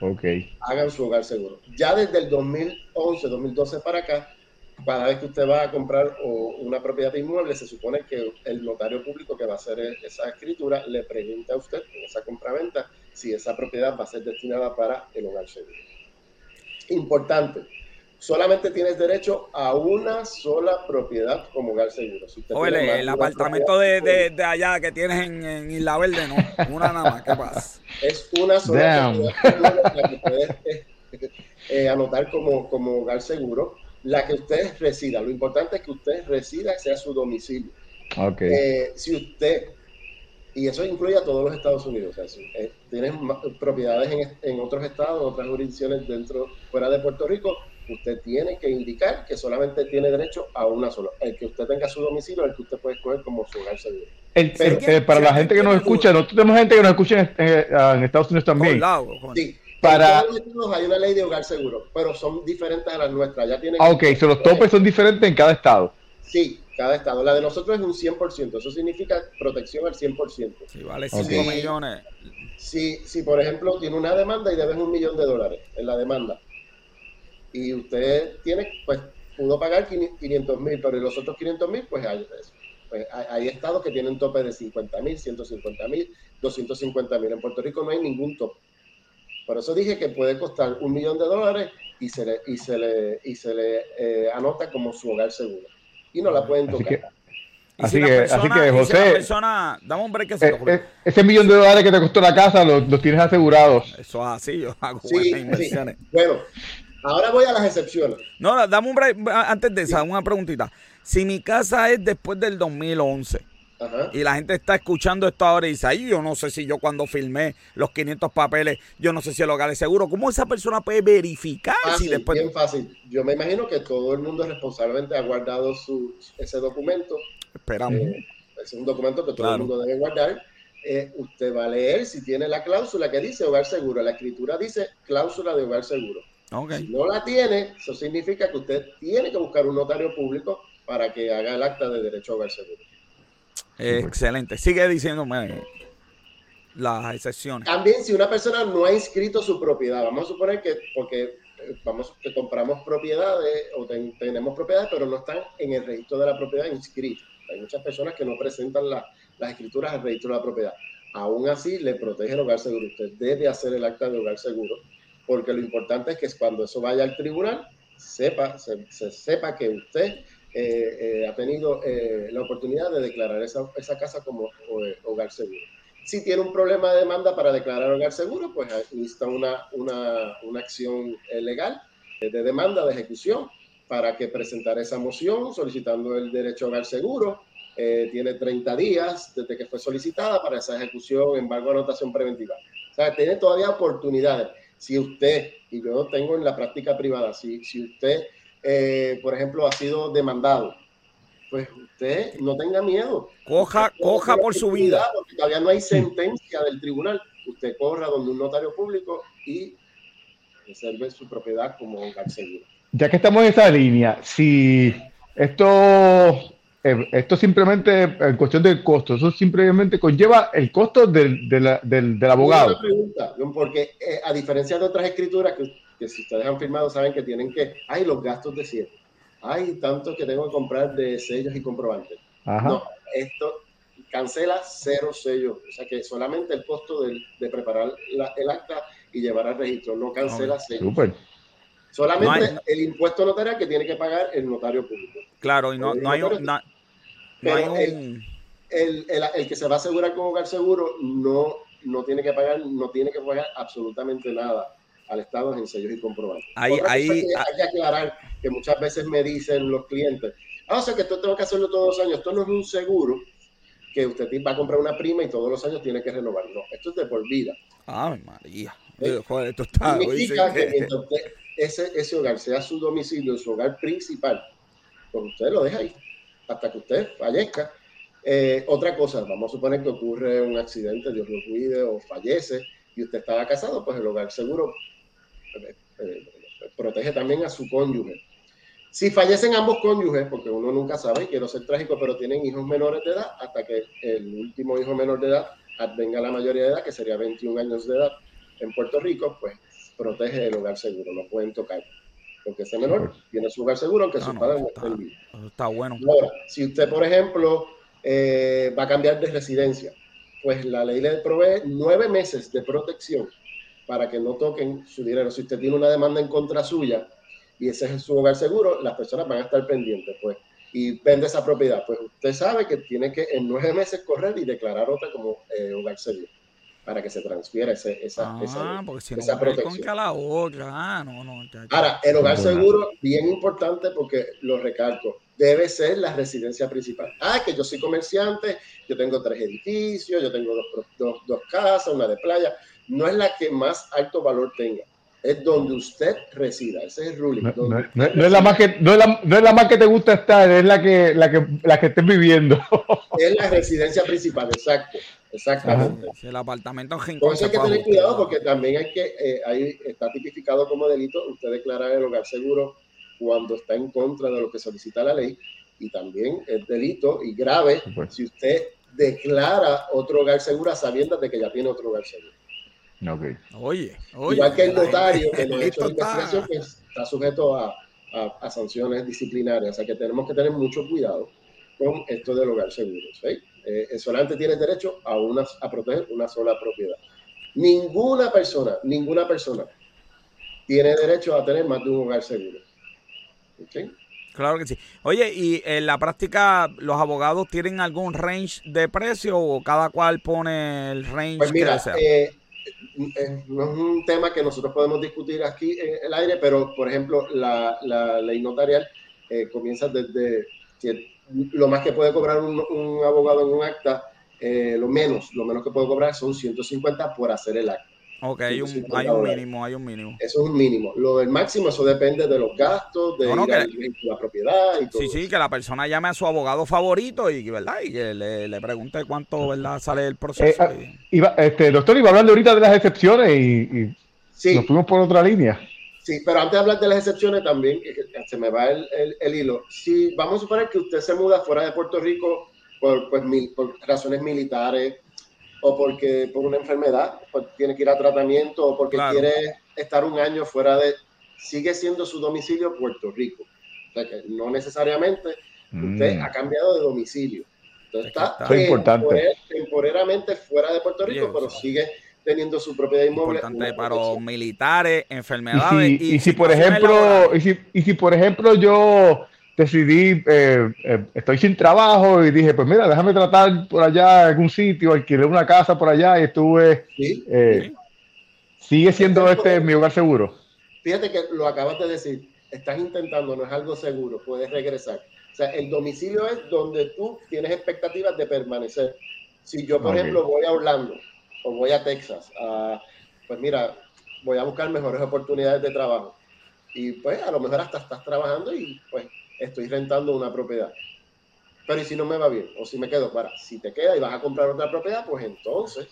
okay. hagan su hogar seguro. Ya desde el 2011, 2012 para acá, cada vez que usted va a comprar una propiedad de inmueble, se supone que el notario público que va a hacer esa escritura le pregunta a usted en esa compraventa si esa propiedad va a ser destinada para el hogar seguro. Importante, solamente tienes derecho a una sola propiedad como hogar seguro. Si el apartamento de, de, allá que tienes en, en, Isla Verde, no, una nada más, ¿qué pasa? Es una sola propiedad la que puedes eh, eh, anotar como, como hogar seguro, la que usted resida. Lo importante es que usted resida, sea su domicilio. Okay. Eh, si usted, y eso incluye a todos los Estados Unidos, o sea, si, tienes propiedades en, en otros estados, otras jurisdicciones dentro, fuera de Puerto Rico, usted tiene que indicar que solamente tiene derecho a una sola. El que usted tenga su domicilio, el que usted puede escoger como su hogar seguro. Eh, para la gente que nos escucha, nosotros tenemos gente que nos escucha en, en Estados Unidos también. Sí, para... hay una ley de hogar seguro, pero son diferentes a las nuestras. Ya tienen ah, ok, so los topes son diferentes en cada estado. Sí, cada estado. La de nosotros es un 100%, eso significa protección al 100%. Sí, vale 5 millones. Si, si, por ejemplo, tiene una demanda y debes un millón de dólares en la demanda, y usted tiene, pues pudo pagar 500 mil, pero los otros 500 mil, pues hay, pues hay, estados que tienen tope de 50 mil, 150 mil, 250 mil. En Puerto Rico no hay ningún tope. Por eso dije que puede costar un millón de dólares y se le, y se le, y se le eh, anota como su hogar seguro. Y no la pueden tocar. Así que, así que, José. persona, dame un break eh, eh, ese millón de dólares que te costó la casa los, tienes asegurados. Eso es así, yo hago sí, inversiones. Bueno, Ahora voy a las excepciones. No, dame un break, antes de esa, una preguntita. Si mi casa es después del 2011 y la gente está escuchando esto ahora y dice, ay, yo no sé si yo cuando filmé los 500 papeles, yo no sé si el hogar es seguro. ¿Cómo esa persona puede verificar si después... Bien fácil. Yo me imagino que todo el mundo responsablemente ha guardado su, ese documento. Esperamos. Eh, es un documento que todo el mundo debe guardar. Eh, usted va a leer si tiene la cláusula que dice hogar seguro. La escritura dice cláusula de hogar seguro. Si no la tiene, eso significa que usted tiene que buscar un notario público para que haga el acta de derecho a hogar seguro. Excelente. Sigue diciéndome las excepciones. También si una persona no ha inscrito su propiedad, vamos a suponer que porque eh, vamos que compramos propiedades o tenemos propiedades, pero no están en el registro de la propiedad inscritas. Hay muchas personas que no presentan las escrituras al registro de la propiedad. Aún así, le protege el hogar seguro. Usted debe hacer el acta de hogar seguro porque lo importante es que cuando eso vaya al tribunal, sepa, se, sepa que usted eh, eh, ha tenido eh, la oportunidad de declarar esa, esa casa como hogar seguro. Si tiene un problema de demanda para declarar hogar seguro, pues necesita una, una, una acción legal de demanda, de ejecución, para que presentar esa moción solicitando el derecho a hogar seguro. tiene 30 días desde que fue solicitada para esa ejecución, embargo, anotación preventiva. O sea, tiene todavía oportunidades si usted, y yo tengo en la práctica privada, si, si usted, eh, por ejemplo, ha sido demandado, pues usted no tenga miedo. Coja, coja por su vida. Porque todavía no hay sentencia del tribunal. Usted corra donde un notario público y reserve su propiedad como un seguro. Ya que estamos en esa línea, si esto eh, esto simplemente, en cuestión del costo, eso simplemente conlleva el costo del, del, abogado. Una pregunta, porque eh, a diferencia de otras escrituras que, si ustedes han firmado saben que tienen que, hay los gastos de cierre, hay tanto que tengo que comprar de sellos y comprobantes. No, esto cancela cero sellos, o sea que solamente el costo de, preparar el acta y llevar al registro, no cancela sellos. Solamente el impuesto notarial que tiene que pagar el notario público. Claro, y no, no hay, un, pero el, el, que se va a asegurar con hogar seguro no, no tiene que pagar, no tiene que pagar absolutamente nada al Estado en sellos y comprobantes. Ahí, ahí, hay que aclarar que muchas veces me dicen los clientes, ah, o sea que esto tengo que hacerlo todos los años, esto no es un seguro que usted va a comprar una prima y todos los años tiene que renovar. No, esto es de por vida. Ay, María. ¿Eh? Joder, esto está, Significa que, mientras usted ese, ese hogar sea su domicilio, su hogar principal, pues usted lo deja ahí hasta que usted fallezca. Eh, otra cosa, vamos a suponer que ocurre un accidente, Dios lo cuide, o fallece, y usted estaba casado, pues el hogar seguro eh, eh, protege también a su cónyuge. Si fallecen ambos cónyuges, porque uno nunca sabe, quiero ser trágico, pero tienen hijos menores de edad, hasta que el último hijo menor de edad venga la mayoría de edad, que sería 21 años de edad en Puerto Rico, pues protege el hogar seguro, no pueden tocar. Porque ese menor tiene su hogar seguro, aunque su padre no esté vivos. Está bueno. Ahora, si usted, por ejemplo, eh, va a cambiar de residencia, pues la ley le provee nueve meses de protección para que no toquen su dinero. Si usted tiene una demanda en contra suya y ese es su hogar seguro, las personas van a estar pendientes, pues, y vende esa propiedad. Pues usted sabe que tiene que en nueve meses correr y declarar otra como eh, hogar seguro para que se transfiera ese, esa, ah, esa, porque si esa no protección. la otra. Ah, no, no, Ahora, el hogar seguro, bien importante porque lo recalco, debe ser la residencia principal. Ah, que yo soy comerciante, yo tengo tres edificios, yo tengo dos, dos, dos casas, una de playa. No es la que más alto valor tenga es donde usted resida. Ese es el ruling. No, es la más que, no, es la, no es la más que te gusta estar, es la que, la que, la que estés viviendo. Es la residencia principal, exacto. Exactamente. el apartamento en Entonces hay que tener cuidado porque también hay que, eh, ahí está tipificado como delito usted declarar el hogar seguro cuando está en contra de lo que solicita la ley y también es delito y grave si usted declara otro hogar seguro sabiendo de que ya tiene otro hogar seguro. Okay. Oye, oye, Igual que el notario que no ha hecho la investigación, pues, está sujeto a, a, sanciones disciplinarias. O sea que tenemos que tener mucho cuidado con esto del hogar seguro. ¿sí? Eh, solamente tiene derecho a, una, a proteger una sola propiedad. Ninguna persona, ninguna persona tiene derecho a tener más de un hogar seguro. Claro que sí. Oye, ¿y en la práctica los abogados tienen algún range de precio o cada cual pone el range pues mira, eh, eh, no es un tema que nosotros podemos discutir aquí en el aire, pero por ejemplo, la, la ley notarial comienza desde lo más que puede cobrar un, abogado en un acta, eh, lo menos, lo menos que puede cobrar son 150 por hacer el acta. Ok, hay un, hay un, mínimo, hay un mínimo. Eso es un mínimo. Lo del máximo, eso depende de los gastos, de la propiedad y todo. Sí, sí, que la persona llame a su abogado favorito y, ¿verdad? y que le, le pregunte cuánto ¿verdad? sale el proceso. Eh, iba, este, doctor, iba hablando ahorita de las excepciones y, y nos fuimos por otra línea. Sí, pero antes de hablar de las excepciones también, se me va el, el, hilo. Si vamos a suponer que usted se muda fuera de Puerto Rico por, pues, por razones militares o porque por una enfermedad, pues, tiene que ir a tratamiento o porque quiere estar un año fuera de... Sigue siendo su domicilio Puerto Rico. O sea que no necesariamente usted mm. ha cambiado de domicilio. Entonces está, temporalmente fuera de Puerto Rico, pero sigue teniendo su propiedad inmoble. Importante para los militares, enfermedades. Y si, por ejemplo, y si, y si por ejemplo yo decidí, eh, eh, estoy sin trabajo y dije, pues mira, déjame tratar por allá en algún sitio, alquilé una casa por allá y estuve... Eh, ¿Sigue siendo este mi hogar seguro? Fíjate que lo acabas de decir, estás intentando, no es algo seguro, puedes regresar. O sea, el domicilio es donde tú tienes expectativas de permanecer. Si yo, por ejemplo, voy a Orlando o voy a Texas, pues mira, voy a buscar mejores oportunidades de trabajo. Y pues a lo mejor hasta estás trabajando y pues estoy rentando una propiedad. Pero ¿y si no me va bien? O si me quedo para, si te queda y vas a comprar otra propiedad, pues entonces,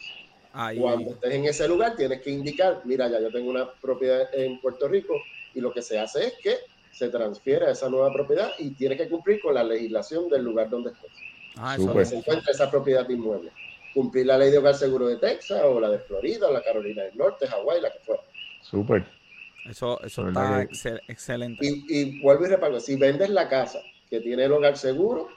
cuando estés en ese lugar, tienes que indicar, mira, ya yo tengo una propiedad en Puerto Rico y lo que se hace es que se transfiere a esa nueva propiedad y tiene que cumplir con la legislación del lugar donde estés. Ah, eso se encuentra esa propiedad inmueble cumplir la ley de hogar seguro de Texas o la de Florida o la Carolina del Norte, Hawái, la que fuera. Súper. Eso, eso está excelente. Y, y, vuelvo y reparto, si vendes la casa que tiene el hogar seguro,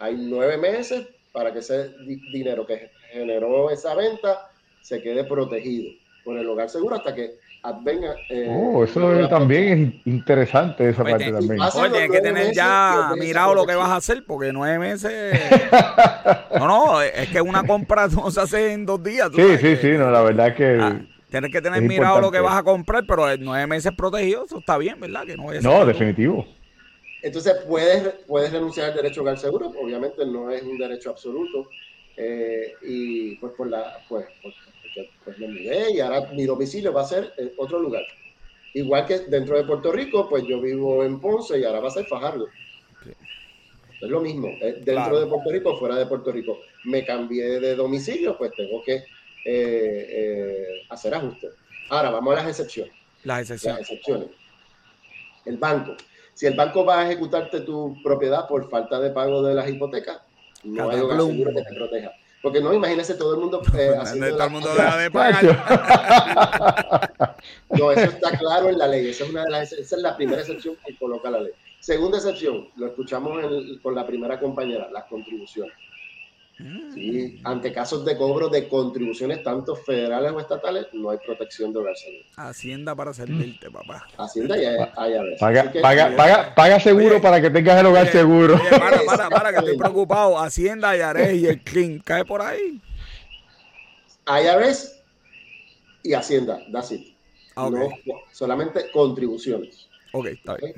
hay nueve meses para que ese dinero que generó esa venta se quede protegido por el hogar seguro hasta que venga. Eh, oh, eso también es interesante esa parte también. Oye, tienes que tener ya mirado lo que vas a hacer porque nueve meses. no, no, es que una compra no se hace en dos días. Sí, sí, sí, no, la verdad es que. Ah, tienes que tener mirado lo que vas a comprar, pero nueve meses protegido, eso está bien, ¿verdad? Que no, no definitivo. Entonces, puedes, puedes renunciar al derecho a hogar seguro, obviamente no es un derecho absoluto. Eh, y pues por la pues, pues me mudé y ahora mi domicilio va a ser en otro lugar. Igual que dentro de Puerto Rico, pues yo vivo en Ponce y ahora va a ser Fajardo. Es lo mismo, eh, dentro Claro. de Puerto Rico, fuera de Puerto Rico. Me cambié de domicilio, pues tengo que eh, eh, hacer ajustes. Ahora, vamos a las excepciones. Las Las excepciones. excepciones. El banco. Si el banco va a ejecutarte tu propiedad por falta de pago de las hipotecas, no hay Cataplum. seguro que te proteja. Porque no, imagínese todo el mundo eh, haciendo Todo la- el mundo deja de pagar. No, eso está claro en la ley. Esa es, una de las, esa es la primera excepción que coloca la ley. Segunda excepción, lo escuchamos en- con la primera compañera, las contribuciones. Mm. Sí, ante casos de cobro de contribuciones, tanto federales o estatales, no hay protección de hogar seguro. Hacienda para servirte, papá. Hacienda y IRS. Paga, paga, paga, paga seguro Oye, para que tengas el hogar Oye, seguro. Oye, para, para, para, que estoy preocupado. Hacienda, Yarés y el Clean. ¿Cae por ahí? IRS y Hacienda, that's it. Ah. No, solamente contribuciones. Ok, está bien.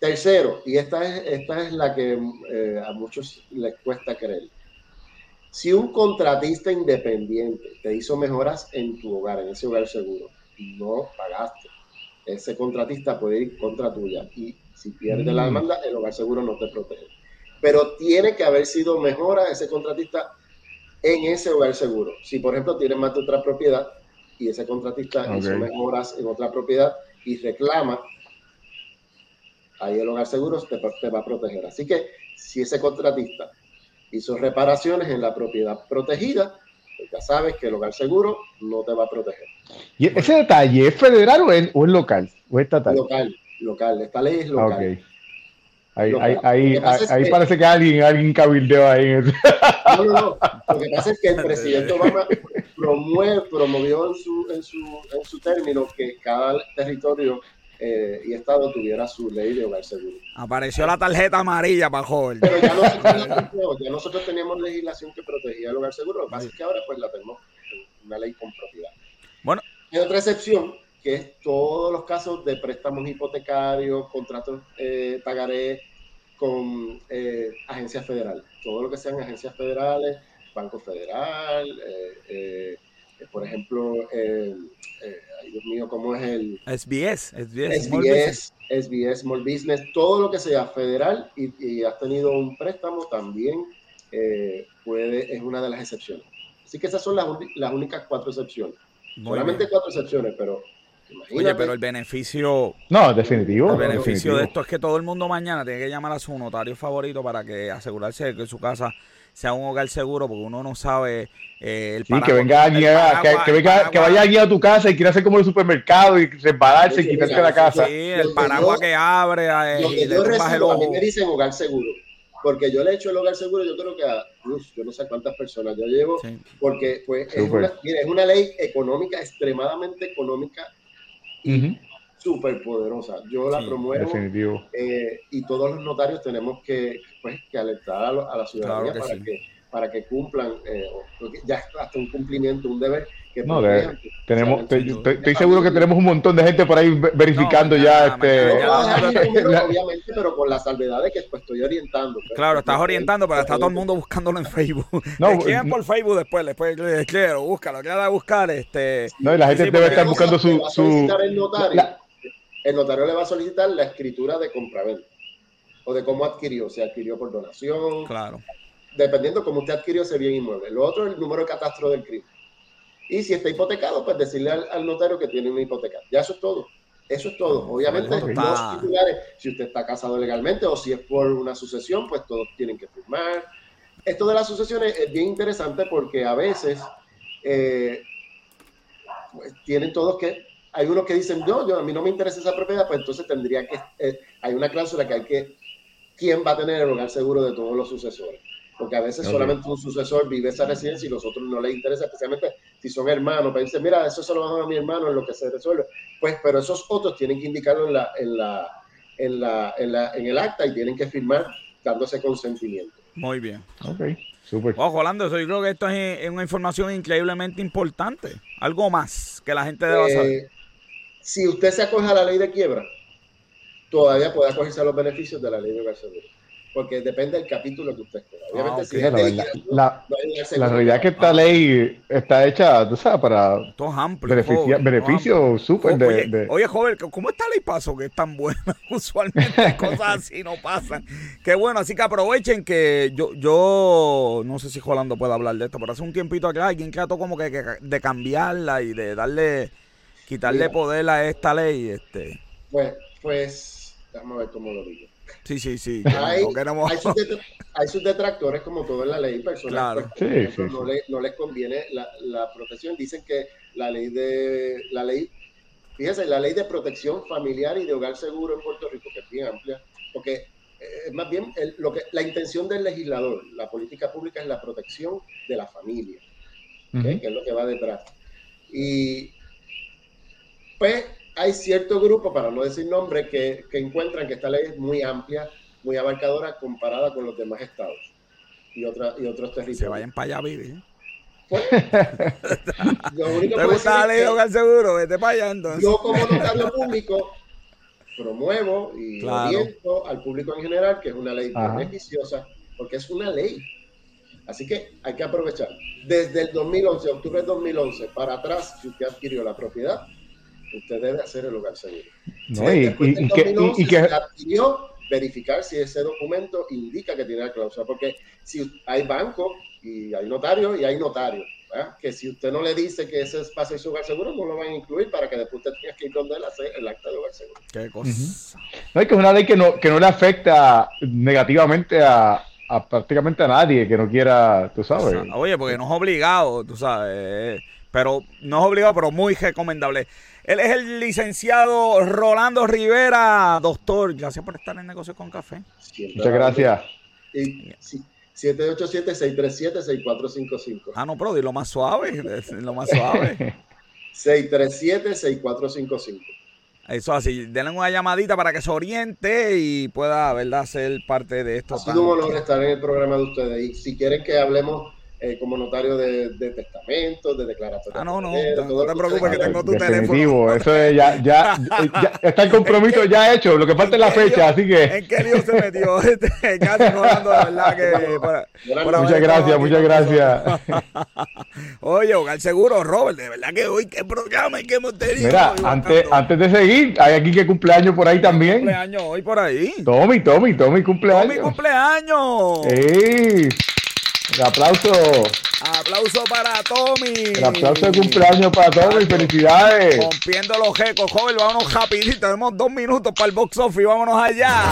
Tercero, y esta es, esta es la que eh, a muchos les cuesta creer. Si un contratista independiente te hizo mejoras en tu hogar, en ese hogar seguro, y no pagaste, ese contratista puede ir contra tuya. Y si pierde la Mm. demanda, el hogar seguro no te protege. Pero tiene que haber sido mejora ese contratista en ese hogar seguro. Si, por ejemplo, tienes más de otra propiedad y ese contratista hizo mejoras en otra propiedad y reclama, ahí el hogar seguro te, te va a proteger. Así que si ese contratista hizo reparaciones en la propiedad protegida, pues ya sabes que el hogar seguro no te va a proteger. ¿Y ese detalle es federal o es, o es local? ¿O es estatal? Local, local. Esta ley es Ah, local. ok. Ahí, Local. ahí, ahí, ahí que- parece que alguien, alguien cabildeó ahí. en eso. No, no, no. Lo que pasa es que el presidente Obama promueve, promovió en su, en, su, en su término que cada territorio eh, y estado tuviera su ley de hogar seguro. Apareció la tarjeta amarilla para joven. Pero ya nosotros, teníamos, ya nosotros teníamos legislación que protegía el hogar seguro. Lo que pasa es que ahora pues la tenemos en una ley con propiedad. Bueno. Hay otra excepción que es todos los casos de préstamos hipotecarios, contratos eh, pagaré con eh, agencias federales. Todo lo que sean agencias federales, Banco Federal, eh, eh, por ejemplo, eh, eh, ay Dios mío, ¿cómo es el SBS, SBS. Small Business. SBS, SBS, Small Business, todo lo que sea federal y, y has tenido un préstamo también eh, puede, es una de las excepciones. Así que esas son las, las únicas cuatro excepciones. Muy Solamente bien. cuatro excepciones, pero imagínate. Oye, pero el beneficio, No, definitivo. el beneficio definitivo. de esto es que todo el mundo mañana tiene que llamar a su notario favorito para que asegurarse de que su casa sea un hogar seguro, porque uno no sabe eh, el Sí, que paraguas- venga alguien, el a- que, paraguas- que el venga, que vaya alguien a tu casa y quiera hacer como el supermercado y resbalarse y Sí, quitarse mira, la casa. Sí, el paraguas yo- que abre eh, y Donde le yo recibo, a mí me dicen hogar seguro. Porque yo le he hecho el hogar seguro, yo creo que a, uf, yo no sé cuántas personas yo llevo, Sí. porque pues es una, mira, es una ley económica, extremadamente económica y Ujú, súper poderosa. Yo la Sí, promuevo Definitivo. eh, y todos los notarios tenemos que, pues, que alertar a, lo- a la ciudadanía Claro que para, sí. que, para que cumplan, eh, ya hasta un cumplimiento, un deber que No, de- Tenemos, estoy, seguro que tenemos un montón de gente por ahí ve- verificando No, ya. este, a dejar mi número, obviamente, pero con la salvedad de que pues, estoy orientando. pues. Claro, estás orientando, pero está todo el mundo buscándolo en Facebook. No, No, escriben no. por Facebook después, después escribe, búscalo, que de buscar este. no, y la gente Sí, debe estar no buscando su, a su, solicitar el notario. la- el notario le va a solicitar la escritura de compraventa o de cómo adquirió, si adquirió por donación, Claro. dependiendo cómo usted adquirió ese bien inmueble. Lo otro es el número de catastro del crimen. Y si está hipotecado, pues decirle al, al notario que tiene una hipoteca. Ya eso es todo. Eso es todo. Obviamente, Eso los titulares, si usted está casado legalmente o si es por una sucesión, pues todos tienen que firmar. Esto de las sucesiones es bien interesante porque a veces eh, pues, tienen todos que. Hay unos que dicen, no, yo, a mí no me interesa esa propiedad, pues entonces tendría que. eh, hay una cláusula que hay que. ¿Quién va a tener el hogar seguro de todos los sucesores? Porque a veces solamente un sucesor vive esa residencia y los otros no les interesa, especialmente si son hermanos. Pero dicen, mira, eso se lo van a mi hermano en lo que se resuelve. Pues, pero esos otros tienen que indicarlo en, la, en, la, en, la, en, la, en el acta y tienen que firmar dándose consentimiento. Muy bien. Ok, súper. Ojo, Orlando, eso yo creo que esto es, es una información increíblemente importante. Algo más que la gente deba saber. Si usted se acoge a la ley de quiebra, todavía puede acogerse a los beneficios de la ley de hogar seguro. porque depende del capítulo que usted. Obviamente, Ah, si ok. es La, no realidad es que esta ley está hecha, tú sabes, para todo beneficio súper de, Oye, de- oye, joven, ¿cómo está ley paso que es tan buena? Usualmente cosas así no pasan. Qué bueno, así que aprovechen que yo, yo no sé si Jolando puede hablar de esto, pero hace un tiempito acá alguien trató como que, que de cambiarla y de darle, quitarle Mira. poder a esta ley. este Pues, pues, déjame ver cómo lo digo. Sí, sí, sí. Hay, no queremos- hay sus detra- hay sus detractores, como todo en la ley personal. Claro. pues, Sí, sí, no, sí. le- no les conviene la, la protección. Dicen que la ley de la ley, fíjense, la ley de protección familiar y de hogar seguro en Puerto Rico, que es bien amplia, porque eh, más bien el- lo que la intención del legislador, la política pública es la protección de la familia. que es lo que va detrás. Y pues hay cierto grupo, para no decir nombre, que, que encuentran que esta ley es muy amplia, muy abarcadora comparada con los demás estados y, otra, y otros se territorios. vayan para allá a vivir. Pues, lo único ¿Te gusta la ley de hogar seguro? Vete para allá entonces. yo como notario público promuevo y Claro. oriento al público en general que es una ley Ajá. beneficiosa porque es una ley. Así que hay que aprovechar. Desde el 2011, octubre del 2011, para atrás, si usted adquirió la propiedad, usted debe hacer el hogar seguro. No, y, que, y- 2011, y que- adquirió, verificar si ese documento indica que tiene la cláusula, porque si hay banco y hay notario y hay notario, ¿verdad? que si usted no le dice que ese espacio es su hogar seguro, no lo van a incluir para que después usted tenga que ir donde él hace el acta de hogar seguro. Qué cosa. no, es que es una ley que no, que no le afecta negativamente a, a prácticamente a nadie que no quiera, tú sabes. O sea, Oye, porque no es obligado, tú sabes. eh, Pero no es obligado, pero muy recomendable. Él es el licenciado Rolando Rivera, doctor. Gracias por estar en Negocios con Café. Siempre Muchas gracias. Y sí, 787-637-6455. Ah, no, pero di lo más suave, lo más suave. 637-6455. Eso así, denle una llamadita para que se oriente y pueda, ¿verdad?, ser parte de esto. Ha sido un honor estar en el programa de ustedes. Y si quieren que hablemos eh, como notario de, de testamentos, de declaratorias. Ah, no, no, de no, todo no lo te que preocupes que tengo tu Definitivo, eso es ya, ya, ya está el compromiso ya hecho, lo que falta es la ¿En qué lío- fecha, así que ¿En qué lío se metió? Este, Casi Rolando, de verdad que... muchas gracias, aquí muchas gracias. Oye, Hogar Seguro, Robert, de verdad que hoy qué programa y qué hemos tenido. Mira, antes, antes de seguir, hay aquí que cumpleaños por ahí también. cumpleaños hoy por ahí. Tommy, Tommy, Tommy ¡Oh, mi cumpleaños. cumpleaños! ¡Ey! El aplauso, Aplauso para Tommy. el aplauso de cumpleaños para Tommy, felicidades. Rompiendo los jecos, joven, vámonos rapidito. Tenemos dos minutos para el box office, vámonos allá.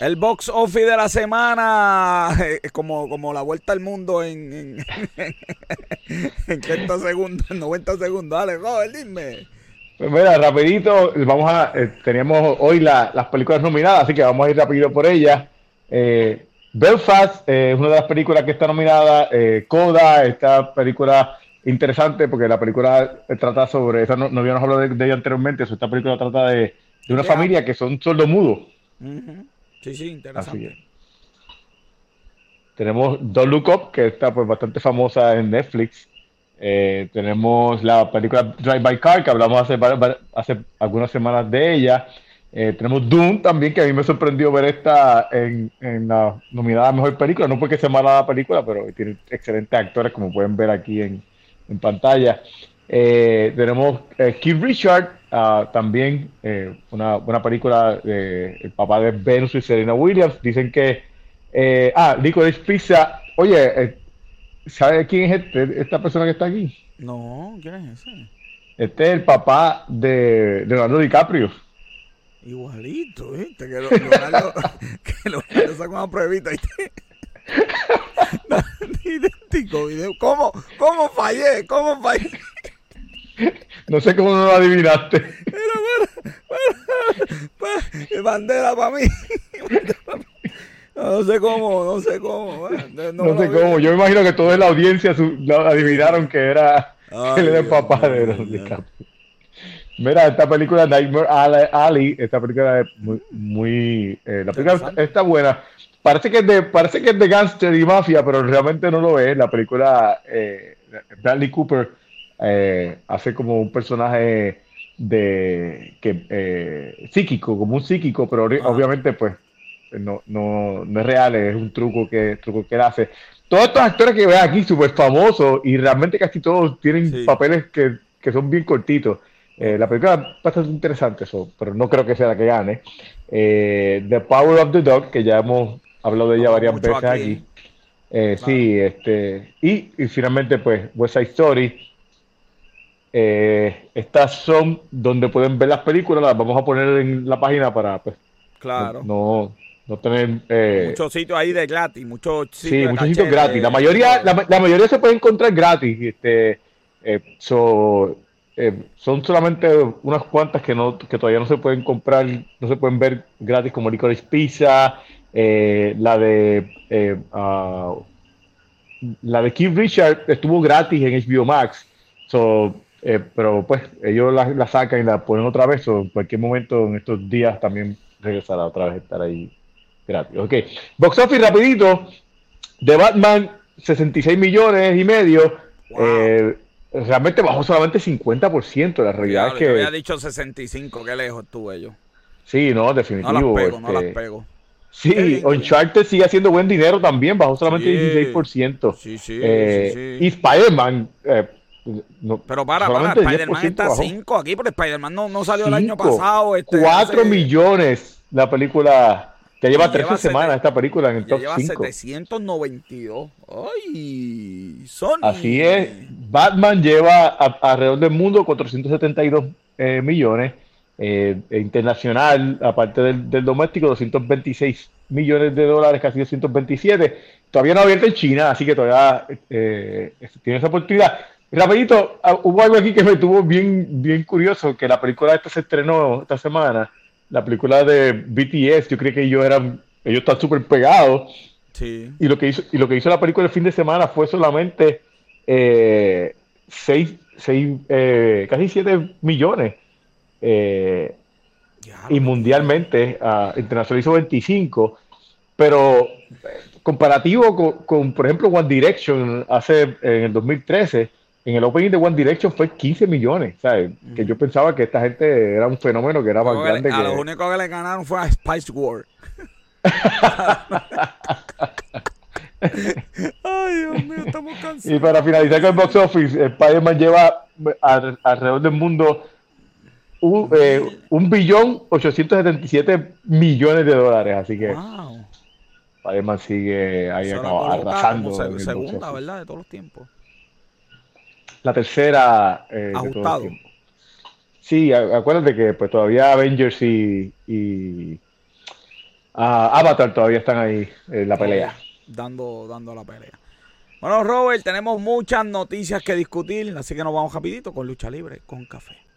El box office de la semana es como, como la vuelta al mundo en, en, en 30 segundos, en 90 segundos. Dale, Robert, dime. Pues mira, rapidito, vamos a, eh, teníamos hoy la- las películas nominadas, así que vamos a ir rápido por ellas. Eh, Belfast eh, es una de las películas que está nominada. eh, Coda, esta película interesante porque la película trata sobre, esa no, no habíamos hablado de, de ella anteriormente, esta película trata de, de una familia que son sordomudos. Ujú. Sí, sí, interesante. es. Tenemos Don't Look Up, que está pues bastante famosa en Netflix. Eh, tenemos la película Drive by Car, que hablamos hace, hace algunas semanas de ella. Eh, tenemos Doom también, que a mí me sorprendió ver esta en, en la nominada Mejor Película. No porque sea mala la película, pero tiene excelentes actores, como pueden ver aquí en, en pantalla. Eh, tenemos eh, Keith Richard, ah, también eh, una buena película de el papá de Venus y Serena Williams. Dicen que. eh, ah, Licorice Pizza. Oye, ¿sabe quién es este- esta persona que está aquí? No, ¿quién es ese? Este es el papá de Leonardo DiCaprio. Igualito, ¿viste? Que lo- Leonardo, que Leonardo sacó una pruebita, ¿viste? Idéntico video. ¿Cómo, ¿Cómo fallé? ¿Cómo fallé? No sé cómo no lo adivinaste. Pa- bandera para mí. No sé cómo, no sé cómo. No, No, sé cómo. Yo me imagino que toda la audiencia adivinaron que era Ay, era el Dios papá de. DiCaprio. Mira, esta película Nightmare Alley, esta película es muy, muy eh, la película está buena. parece que es de, parece que es de gangster y mafia, pero realmente no lo es. La película eh, Bradley Cooper eh, hace como un personaje de que eh, psíquico, como un psíquico, pero obviamente pues no, no, no es real, es un truco que, truco que él hace. Todos estos actores que vean aquí súper famosos y realmente casi todos tienen papeles que, que, son bien cortitos. Eh, la película es bastante interesante, eso, pero no creo que sea la que gane. Eh, the Power of the Dog, que ya hemos hablado de ella varias veces aquí. Eh, sí, este, y, y, finalmente, pues, West Side Story. Estas son donde pueden ver las películas, las vamos a poner en la página para, pues, claro. no, no tener muchos sitios ahí de gratis muchos sitios sí muchos sitios gratis. La mayoría la, la, mayoría se puede encontrar gratis este so, eh, son solamente unas cuantas que, no, que todavía no se pueden comprar, no se pueden ver gratis como Licorice Pizza, eh, la de eh, ah, la de Keith Richard estuvo gratis en HBO Max, so, pero pues ellos la, sacan y la ponen otra vez, o en cualquier momento en estos días también regresará otra vez a estar ahí gratis. Ok, Box Office rapidito, de Batman 66 millones y medio realmente bajó solamente 50%. La realidad es que. Yo había dicho 65, qué lejos estuve yo. Sí, no, definitivo. No las pego, no las este, pego. Sí, Uncharted sigue haciendo buen dinero también, bajó solamente 16%. Sí, sí, eh, sí, Y Spider-Man. Eh, pero para, para, Spider-Man está a 5 aquí, porque Spider-Man no, no salió el año pasado. Este, 4 millones la película que lleva 13 semanas esta película en el top 5. Lleva 792. ¡Ay! Sony. Así es. Batman lleva alrededor del mundo 472 eh, millones. Eh, e internacional, aparte del, doméstico, 226 millones de dólares, casi 227. Todavía no abierto en China, así que todavía eh, tiene esa oportunidad. Rapidito, ah, hubo algo aquí que me tuvo bien, bien curioso, que la película esta se estrenó esta semana la película de BTS, yo creí que ellos eran, ellos están súper pegados. Sí. Y lo que hizo, y lo que hizo la película el fin de semana fue solamente eh, seis, seis eh, casi 7 millones. Eh, y mundialmente, uh, internacional hizo 25, pero comparativo con, con, por ejemplo, One Direction hace en el 2013, en el opening de One Direction fue 15 millones, ¿sabes? Que yo pensaba que esta gente era un fenómeno que era más grande a que... Lo único que le ganaron fue a Spice World. Ay, Dios mío, estamos cansados. Y para finalizar con el box office, Spider-Man lleva alrededor del mundo un, eh, un billón 877 millones de dólares, así que wow. Spider-Man sigue ahí arrasando. segunda, ¿verdad? De todos los tiempos la tercera eh, ajustado. sí, acuérdate que pues todavía Avengers y, y ah, Avatar todavía están ahí en la pelea. Dando, dando la pelea. Bueno, Robert, tenemos muchas noticias que discutir, así que nos vamos rapidito con lucha libre con café.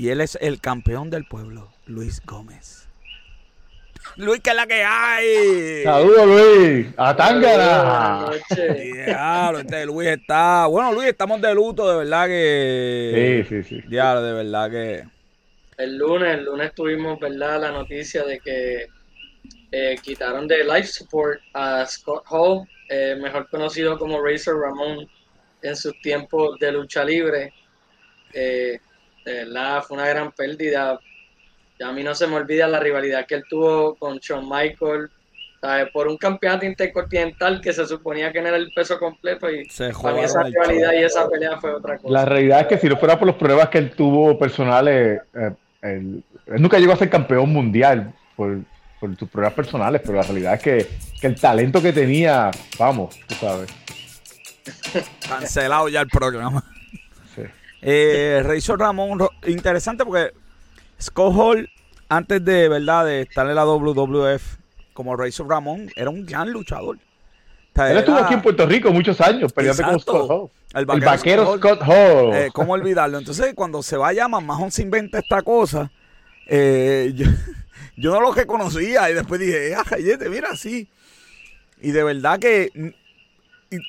Y él es el campeón del pueblo, Luis Gómez. Luis, que es la que hay. Saludos, Luis. A Tángara. Diablo, este Luis está. Bueno, Luis, estamos de luto, de verdad que. Sí, sí, sí. Diablo, de verdad que. El lunes, el lunes tuvimos, ¿verdad? La noticia de que eh, quitaron de life support a Scott Hall, eh, mejor conocido como Razor Ramón en sus tiempos de lucha libre. Eh, de verdad fue una gran pérdida. a mí no se me olvida la rivalidad que él tuvo con Shawn Michael, por un campeonato intercontinental que se suponía que no era el peso completo y se esa rivalidad y esa pelea fue otra cosa. La realidad es que si no fuera por los pruebas que él tuvo personales, eh, él, nunca llegó a ser campeón mundial por, sus pruebas personales, pero la realidad es que, que el talento que tenía, vamos, tú sabes. Cancelado ya el programa. Eh, Razor Ramón, interesante porque Scott Hall, antes de verdad de estar en la WWF como Razor Ramón, era un gran luchador. Él estuvo aquí en Puerto Rico muchos años peleando con Scott Hall. El vaquero, Scott, Hall. Eh, ¿Cómo olvidarlo? Entonces, cuando se va a llamar, Mahon se inventa esta cosa. Eh, yo, no lo reconocía y después dije, ah, mira, sí. Y de verdad que,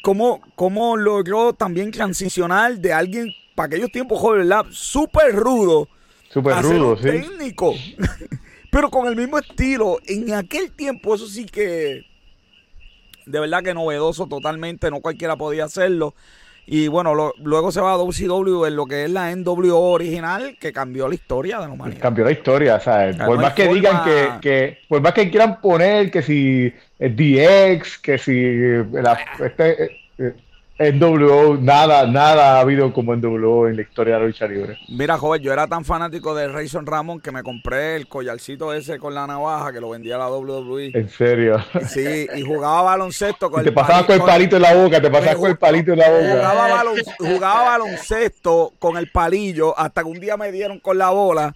cómo, cómo logró también transicionar de alguien, para aquellos tiempos, joven, ¿verdad? Súper rudo. Súper rudo, sí. Técnico. pero con el mismo estilo. En aquel tiempo, eso sí que de verdad que novedoso totalmente, no cualquiera podía hacerlo. Y bueno, luego se va a WCW en lo que es la NWO original, que cambió la historia de la humanidad. Cambió la historia, ¿sabes? por más que digan que, que, por más que quieran poner que si es DX, que si la, este, eh, eh, en WO, nada, nada ha habido como en WO en la historia de la lucha libre. Mira, joven, yo era tan fanático de Rayson Ramón que me compré el collarcito ese con la navaja que lo vendía la WWE. ¿En serio? Sí, y jugaba baloncesto con y te pasabas con el palito en la boca, te pasabas con el palito en la boca. Jugaba, jugaba baloncesto con el palillo hasta que un día me dieron con la bola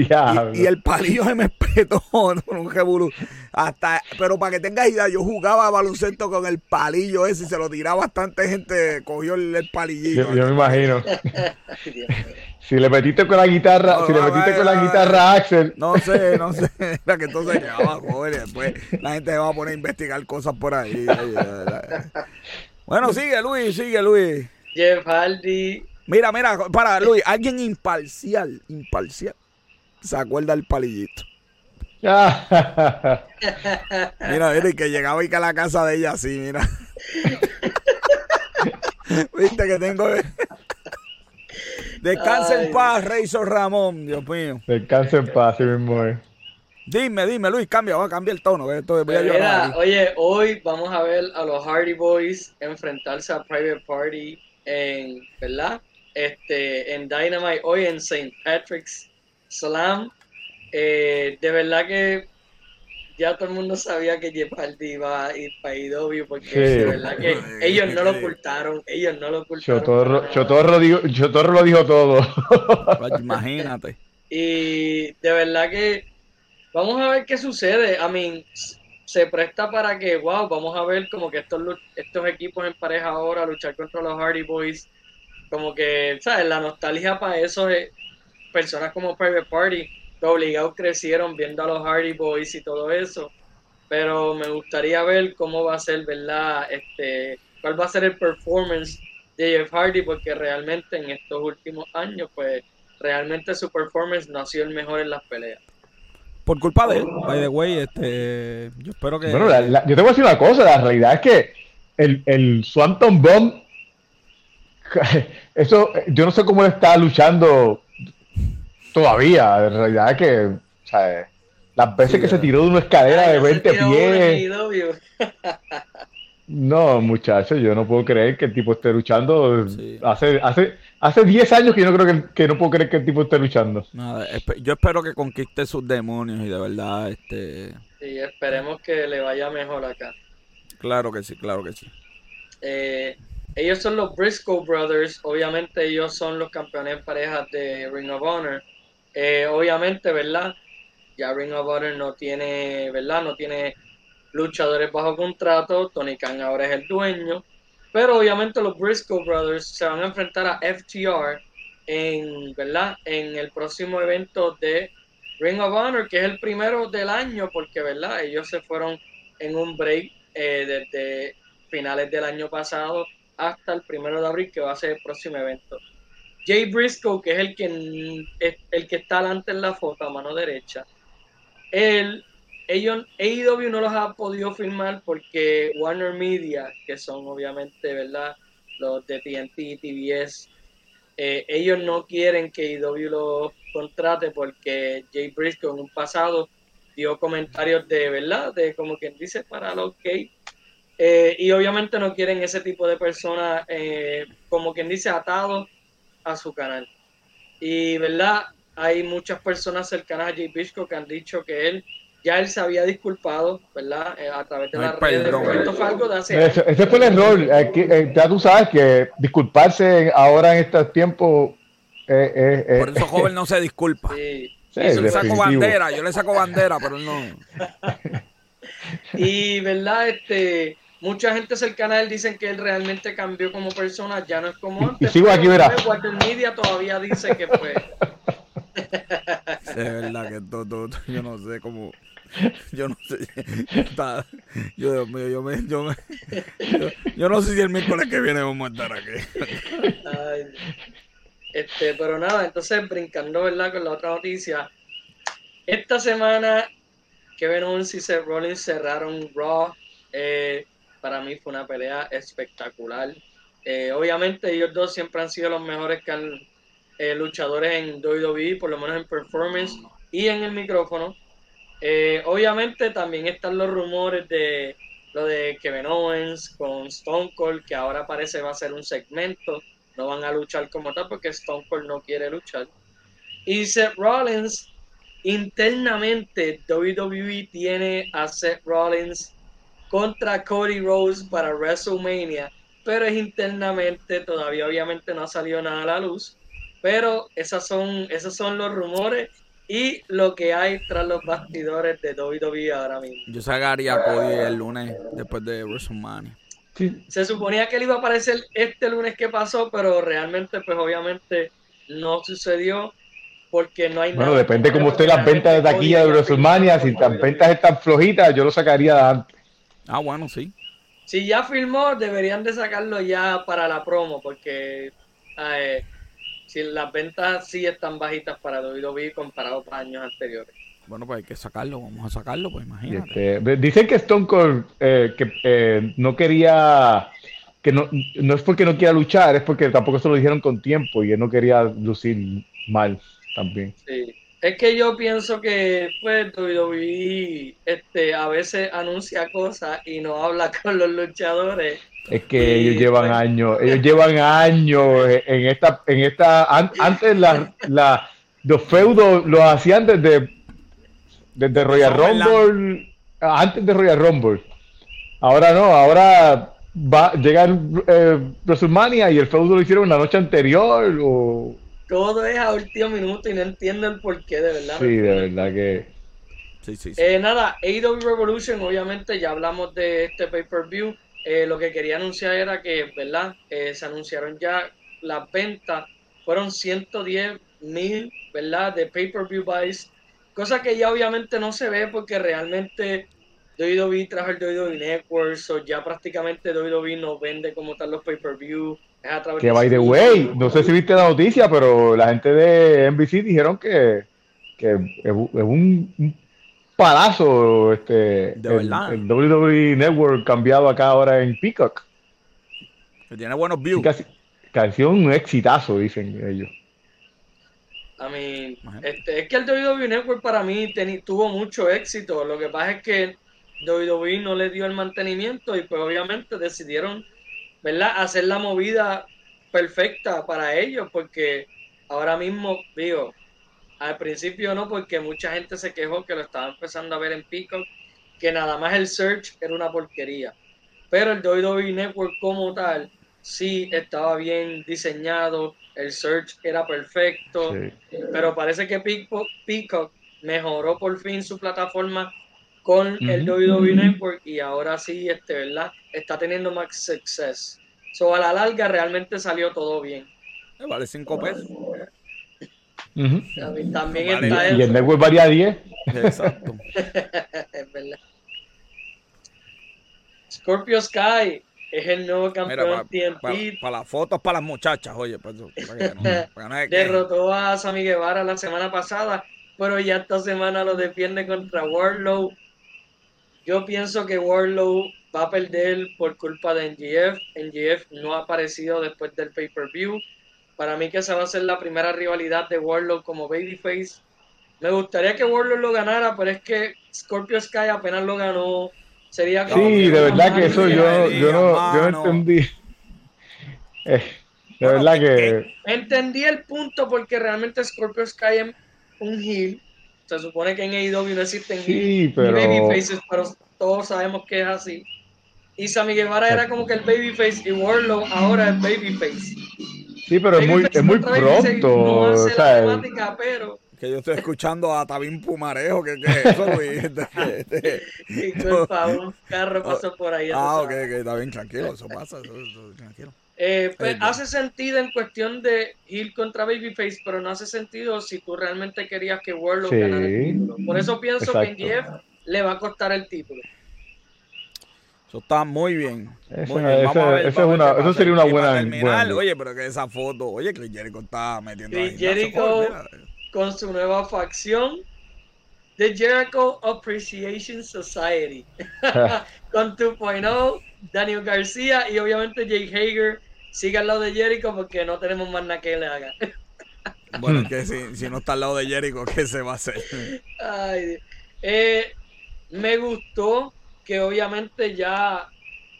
y, el palillo se me espetó un Hasta, pero para que tengas idea, yo jugaba baloncesto con el palillo ese y se lo tiraba bastante gente, cogió el, palillito. Yo, me imagino. si le metiste con la guitarra, si le metiste con la guitarra Axel. No sé, no sé. Era que entonces quedaba joven después la gente se va a poner a investigar cosas por ahí. bueno, sigue Luis, sigue Luis. Jeff Hardy. Mira, mira, para Luis, alguien imparcial, imparcial se acuerda el palillito. mira, mira, y que llegaba y que a la casa de ella así, mira. Viste que tengo. Descansa en paz, Razor Ramón, Dios mío. Descansa en paz, sí mismo Dime, dime, Luis, cambia, va a cambiar el tono. Esto voy a mira, oye, hoy vamos a ver a los Hardy Boys enfrentarse a Private Party en, ¿verdad? Este, en Dynamite, hoy en St. Patrick's Salam, eh, de verdad que ya todo el mundo sabía que Jeff Hardy iba a ir para IW porque de verdad que ellos no lo ocultaron, ellos no lo ocultaron. Chotorro, lo dijo todo. Pues imagínate. Y de verdad que vamos a ver qué sucede. I mean, se presta para que, wow, vamos a ver como que estos, estos equipos en pareja ahora luchar contra los Hardy Boys. Como que, ¿sabes? La nostalgia para eso es, personas como Private Party que obligados crecieron viendo a los Hardy Boys y todo eso. Pero me gustaría ver cómo va a ser, ¿verdad? Este, cuál va a ser el performance de Jeff Hardy, porque realmente en estos últimos años, pues realmente su performance no ha sido el mejor en las peleas. Por culpa de él, by the way, este, yo espero que. Bueno, yo te voy a decir una cosa, la realidad es que el, el Swanton Bomb, eso, yo no sé cómo él está luchando Todavía, en realidad es que, las veces que se tiró de una escalera de 20 pies. no, muchachos, yo no puedo creer que el tipo esté luchando. Hace, hace, hace 10 años que yo no creo que, no puedo creer que el tipo esté luchando. yo espero que conquiste sus demonios y de verdad, este. Sí, esperemos que le vaya mejor acá. Claro que sí, claro que sí. Eh, ellos son los Briscoe Brothers, obviamente ellos son los campeones en parejas de Ring of Honor. Eh, obviamente, ¿verdad? Ya Ring of Honor no tiene, ¿verdad? No tiene luchadores bajo contrato. Tony Khan ahora es el dueño. Pero obviamente los Briscoe Brothers se van a enfrentar a FTR en, ¿verdad? En el próximo evento de Ring of Honor, que es el primero del año, porque, ¿verdad? Ellos se fueron en un break eh, desde finales del año pasado hasta el primero de abril, que va a ser el próximo evento. Jay Briscoe, que es el que, el que está delante en la foto a mano derecha, él, ellos, AEW no los ha podido firmar porque Warner Media, que son obviamente, ¿verdad? Los de TNT, TBS, eh, ellos no quieren que AEW los contrate porque Jay Briscoe en un pasado dio comentarios de, ¿verdad? De como quien dice para los gays. Eh, y obviamente no quieren ese tipo de personas, eh, como quien dice, atados a su canal. Y, ¿verdad? Hay muchas personas cercanas a Jay Briscoe que han dicho que él ya él se había disculpado, ¿verdad? Eh, a través de la red de ese, fue el error. Eh, eh, ya tú sabes que disculparse ahora en estos tiempos. Por eso joven no se disculpa. yo le saco bandera, yo le saco bandera, pero no. y, ¿verdad? Este mucha gente cercana a él dicen que él realmente cambió como persona, ya no es como antes. Y sigo aquí, verá. Walter Media todavía dice que fue. Es verdad que todo, todo- yo no sé cómo. Yo no sé. Está- yo, Dios mío, yo, me, yo, me, yo, yo no sé si el miércoles que viene vamos a estar aquí. Ay, este, pero nada, entonces brincando, ¿verdad? Con la otra noticia. Esta semana, Kevin Owens y Seth Rollins cerraron Raw. Eh, para mí fue una pelea espectacular. Eh, obviamente ellos dos siempre han sido los mejores que han- eh, luchadores en WWE, por lo menos en performance y en el micrófono. Eh, obviamente también están los rumores de lo de Kevin Owens con Stone Cold, que ahora parece va a ser un segmento. No van a luchar como tal porque Stone Cold no quiere luchar. Y Seth Rollins, internamente WWE tiene a Seth Rollins contra Cody Rhodes para WrestleMania, pero es internamente, todavía obviamente no ha salido nada a la luz, pero esas son, esos son los rumores y lo que hay tras los bastidores de WWE ahora mismo. Yo sacaría a Cody el lunes después de WrestleMania. Sí, Se suponía que él iba a aparecer este lunes que pasó, pero realmente pues obviamente no sucedió porque no hay Bueno, nada. depende cómo estén las ventas de taquilla de WrestleMania. Si las ventas están flojitas, yo lo sacaría antes. Ah, bueno, sí. Si ya filmó, deberían de sacarlo ya para la promo, porque eh, si las ventas sí están bajitas para WWE comparado a años anteriores. Bueno, pues hay que sacarlo. Vamos a sacarlo, pues imagínate. Este, dicen que Stone Cold eh, que, eh, no quería, que no, no es porque no quiera luchar, es porque tampoco se lo dijeron con tiempo y él no quería lucir mal también. Sí. Es que yo pienso que pues WWE este, a veces anuncia cosas y no habla con los luchadores. Es que ellos llevan bueno. años, ellos llevan años en esta, en esta, an- antes la, la, los feudos los hacían desde, desde Royal. Rumble, antes de Royal Rumble. Ahora no, ahora va, llega el, eh, WrestleMania y el feudo lo hicieron la noche anterior o Todo es a último minuto y no entiendo el porqué, de verdad. sí, de verdad que Sí, sí, sí. Eh, nada, AEW Revolution, obviamente ya hablamos de este pay-per-view. Eh, lo que quería anunciar era que, ¿verdad? Eh, se anunciaron ya las ventas. Fueron 110 mil, ¿verdad? De pay-per-view buys. Cosa que ya obviamente no se ve porque realmente WWE trajo el WWE Network. So ya prácticamente WWE no vende como tal los pay-per-view. Es a través que de by the way, no sé si viste la noticia, pero la gente de NBC dijeron que, que es un, es un- un palazo este De el, verdad. el WWE Network cambiado acá ahora en Peacock. Que tiene buenos views. casi, casi un exitazo, dicen ellos. I mean, Imagínate. este, es que el WWE Network para mí tuvo mucho éxito. Lo que pasa es que WWE no le dio el mantenimiento y pues obviamente decidieron, ¿verdad? Hacer la movida perfecta para ellos porque ahora mismo, digo, al principio no, porque mucha gente se quejó que lo estaba empezando a ver en Peacock, que nada más el search era una porquería. Pero el WWE Network como tal, sí estaba bien diseñado, el search era perfecto. Sí. Pero parece que Peacock mejoró por fin su plataforma con el Ujú. WWE Network y ahora sí, este, ¿verdad? Está teniendo más success. So, a la larga realmente salió todo bien. Eh, Vale 5 pesos. Ujú. También, también Vale. está Y el. Network varía a 10. Exacto. es verdad. Scorpio Sky es el nuevo Mira, campeón para las fotos para las muchachas, oye, para, eso, para que no, que no. Derrotó a Sammy Guevara la semana pasada, pero ya esta semana lo defiende contra Warlow. Yo pienso que Warlow va a perder por culpa de NGF. NGF no ha aparecido después del pay-per-view. Para mí que esa va a ser la primera rivalidad de Warlow como babyface. Me gustaría que Warlow lo ganara, pero es que Scorpio Sky apenas lo ganó. Sería como Sí, que de verdad que eso yo, yo, no, yo no entendí. Eh, de Bueno, verdad que- que Entendí el punto porque realmente Scorpio Sky es un heel. Se supone que en AEW no existen sí, pero babyfaces, pero todos sabemos que es así. Y Sammy Guevara era como que el babyface y Warlow ahora es babyface. sí, pero es muy, es muy pronto. No o hace sea, la temática, pero Que yo estoy escuchando a Tabín Pumarejo, que, que eso, Luis. Disculpa, un carro pasó por ahí. Ah, ok, ok, está bien, tranquilo, eso pasa, eso, eso, tranquilo. Eh, pues, hace sentido en cuestión de ir contra Babyface, pero no hace sentido si tú realmente querías que Warlock Sí, ganara el título. Por eso pienso exacto. que en Jeff le va a costar el título. Eso está muy bien. Eso- muy bien. Vamos a eso- ver, eso vamos es una- eso sería una buena- terminar, buena- Oye, pero que esa foto, oye, Chris Jericho está metiendo Chris Jericho-. Con su nueva facción, The Jericho Appreciation Society. con 2.0, Daniel García y obviamente Jake Hager sigue al lado de Jericho porque no tenemos más nada que le haga. Bueno, es que si, si no está al lado de Jericho, ¿qué se va a hacer? Ay. Eh, me gustó que obviamente ya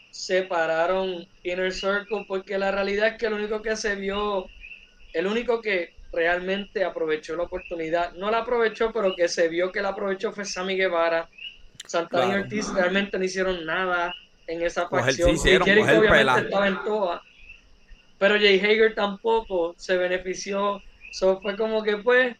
separaron Inner Circle porque la realidad es que el único que se vio, el único que realmente aprovechó la oportunidad, no la aprovechó, pero que se vio que la aprovechó fue Sammy Guevara. Santana y. Ortiz realmente no hicieron nada en esa Coger- facción. sí hicieron, Jericho coger obviamente pela. estaba en toa, pero Jay Hager tampoco se benefició. So fue como que pues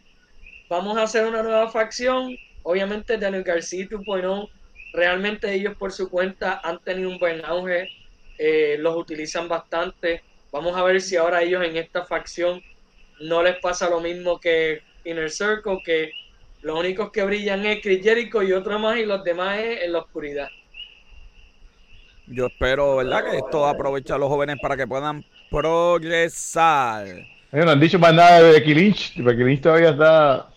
vamos a hacer una nueva facción. Obviamente Daniel García 2.0, realmente ellos por su cuenta han tenido un buen auge, eh, los utilizan bastante. Vamos a ver si ahora ellos en esta facción no les pasa lo mismo que Inner Circle, que los únicos que brillan es Chris Jericho y otro más y los demás es en la oscuridad. Yo espero, ¿verdad? Que esto aproveche a los jóvenes para que puedan progresar. Ellos no han dicho más nada de Becky Lynch. Becky Lynch todavía está.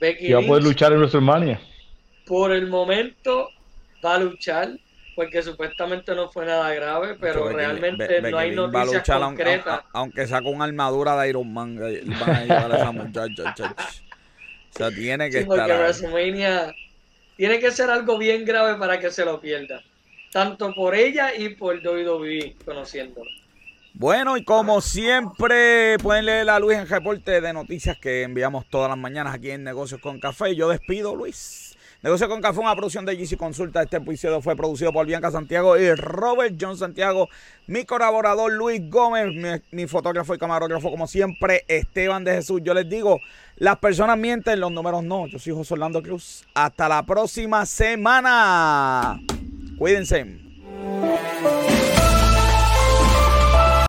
Becky Y va a poder Lynch, luchar en WrestleMania. por el momento va a luchar porque supuestamente no fue nada grave, pero Becky- realmente Be- no hay va a noticias luchar aunque- concretas. aunque saque una armadura de Iron Man. eh, Van a llevar a esa muchacha. chach. O sea, tiene que Sí, porque estar ahí. WrestleMania tiene que ser algo bien grave para que se lo pierda. Tanto por ella y por WWE, conociéndolo. Bueno, y como siempre, pueden leer a Luis en reporte de noticias que enviamos todas las mañanas aquí en Negocios con Café. Yo despido, Luis. Negocios con Café, una producción de GC Consulta. Este episodio fue producido por Bianca Santiago y Robert John Santiago. Mi colaborador Luis Gómez, mi, mi fotógrafo y camarógrafo, como siempre, Esteban de Jesús. Yo les digo, las personas mienten, los números no. Yo soy José Orlando Cruz. Hasta la próxima semana. Cuídense.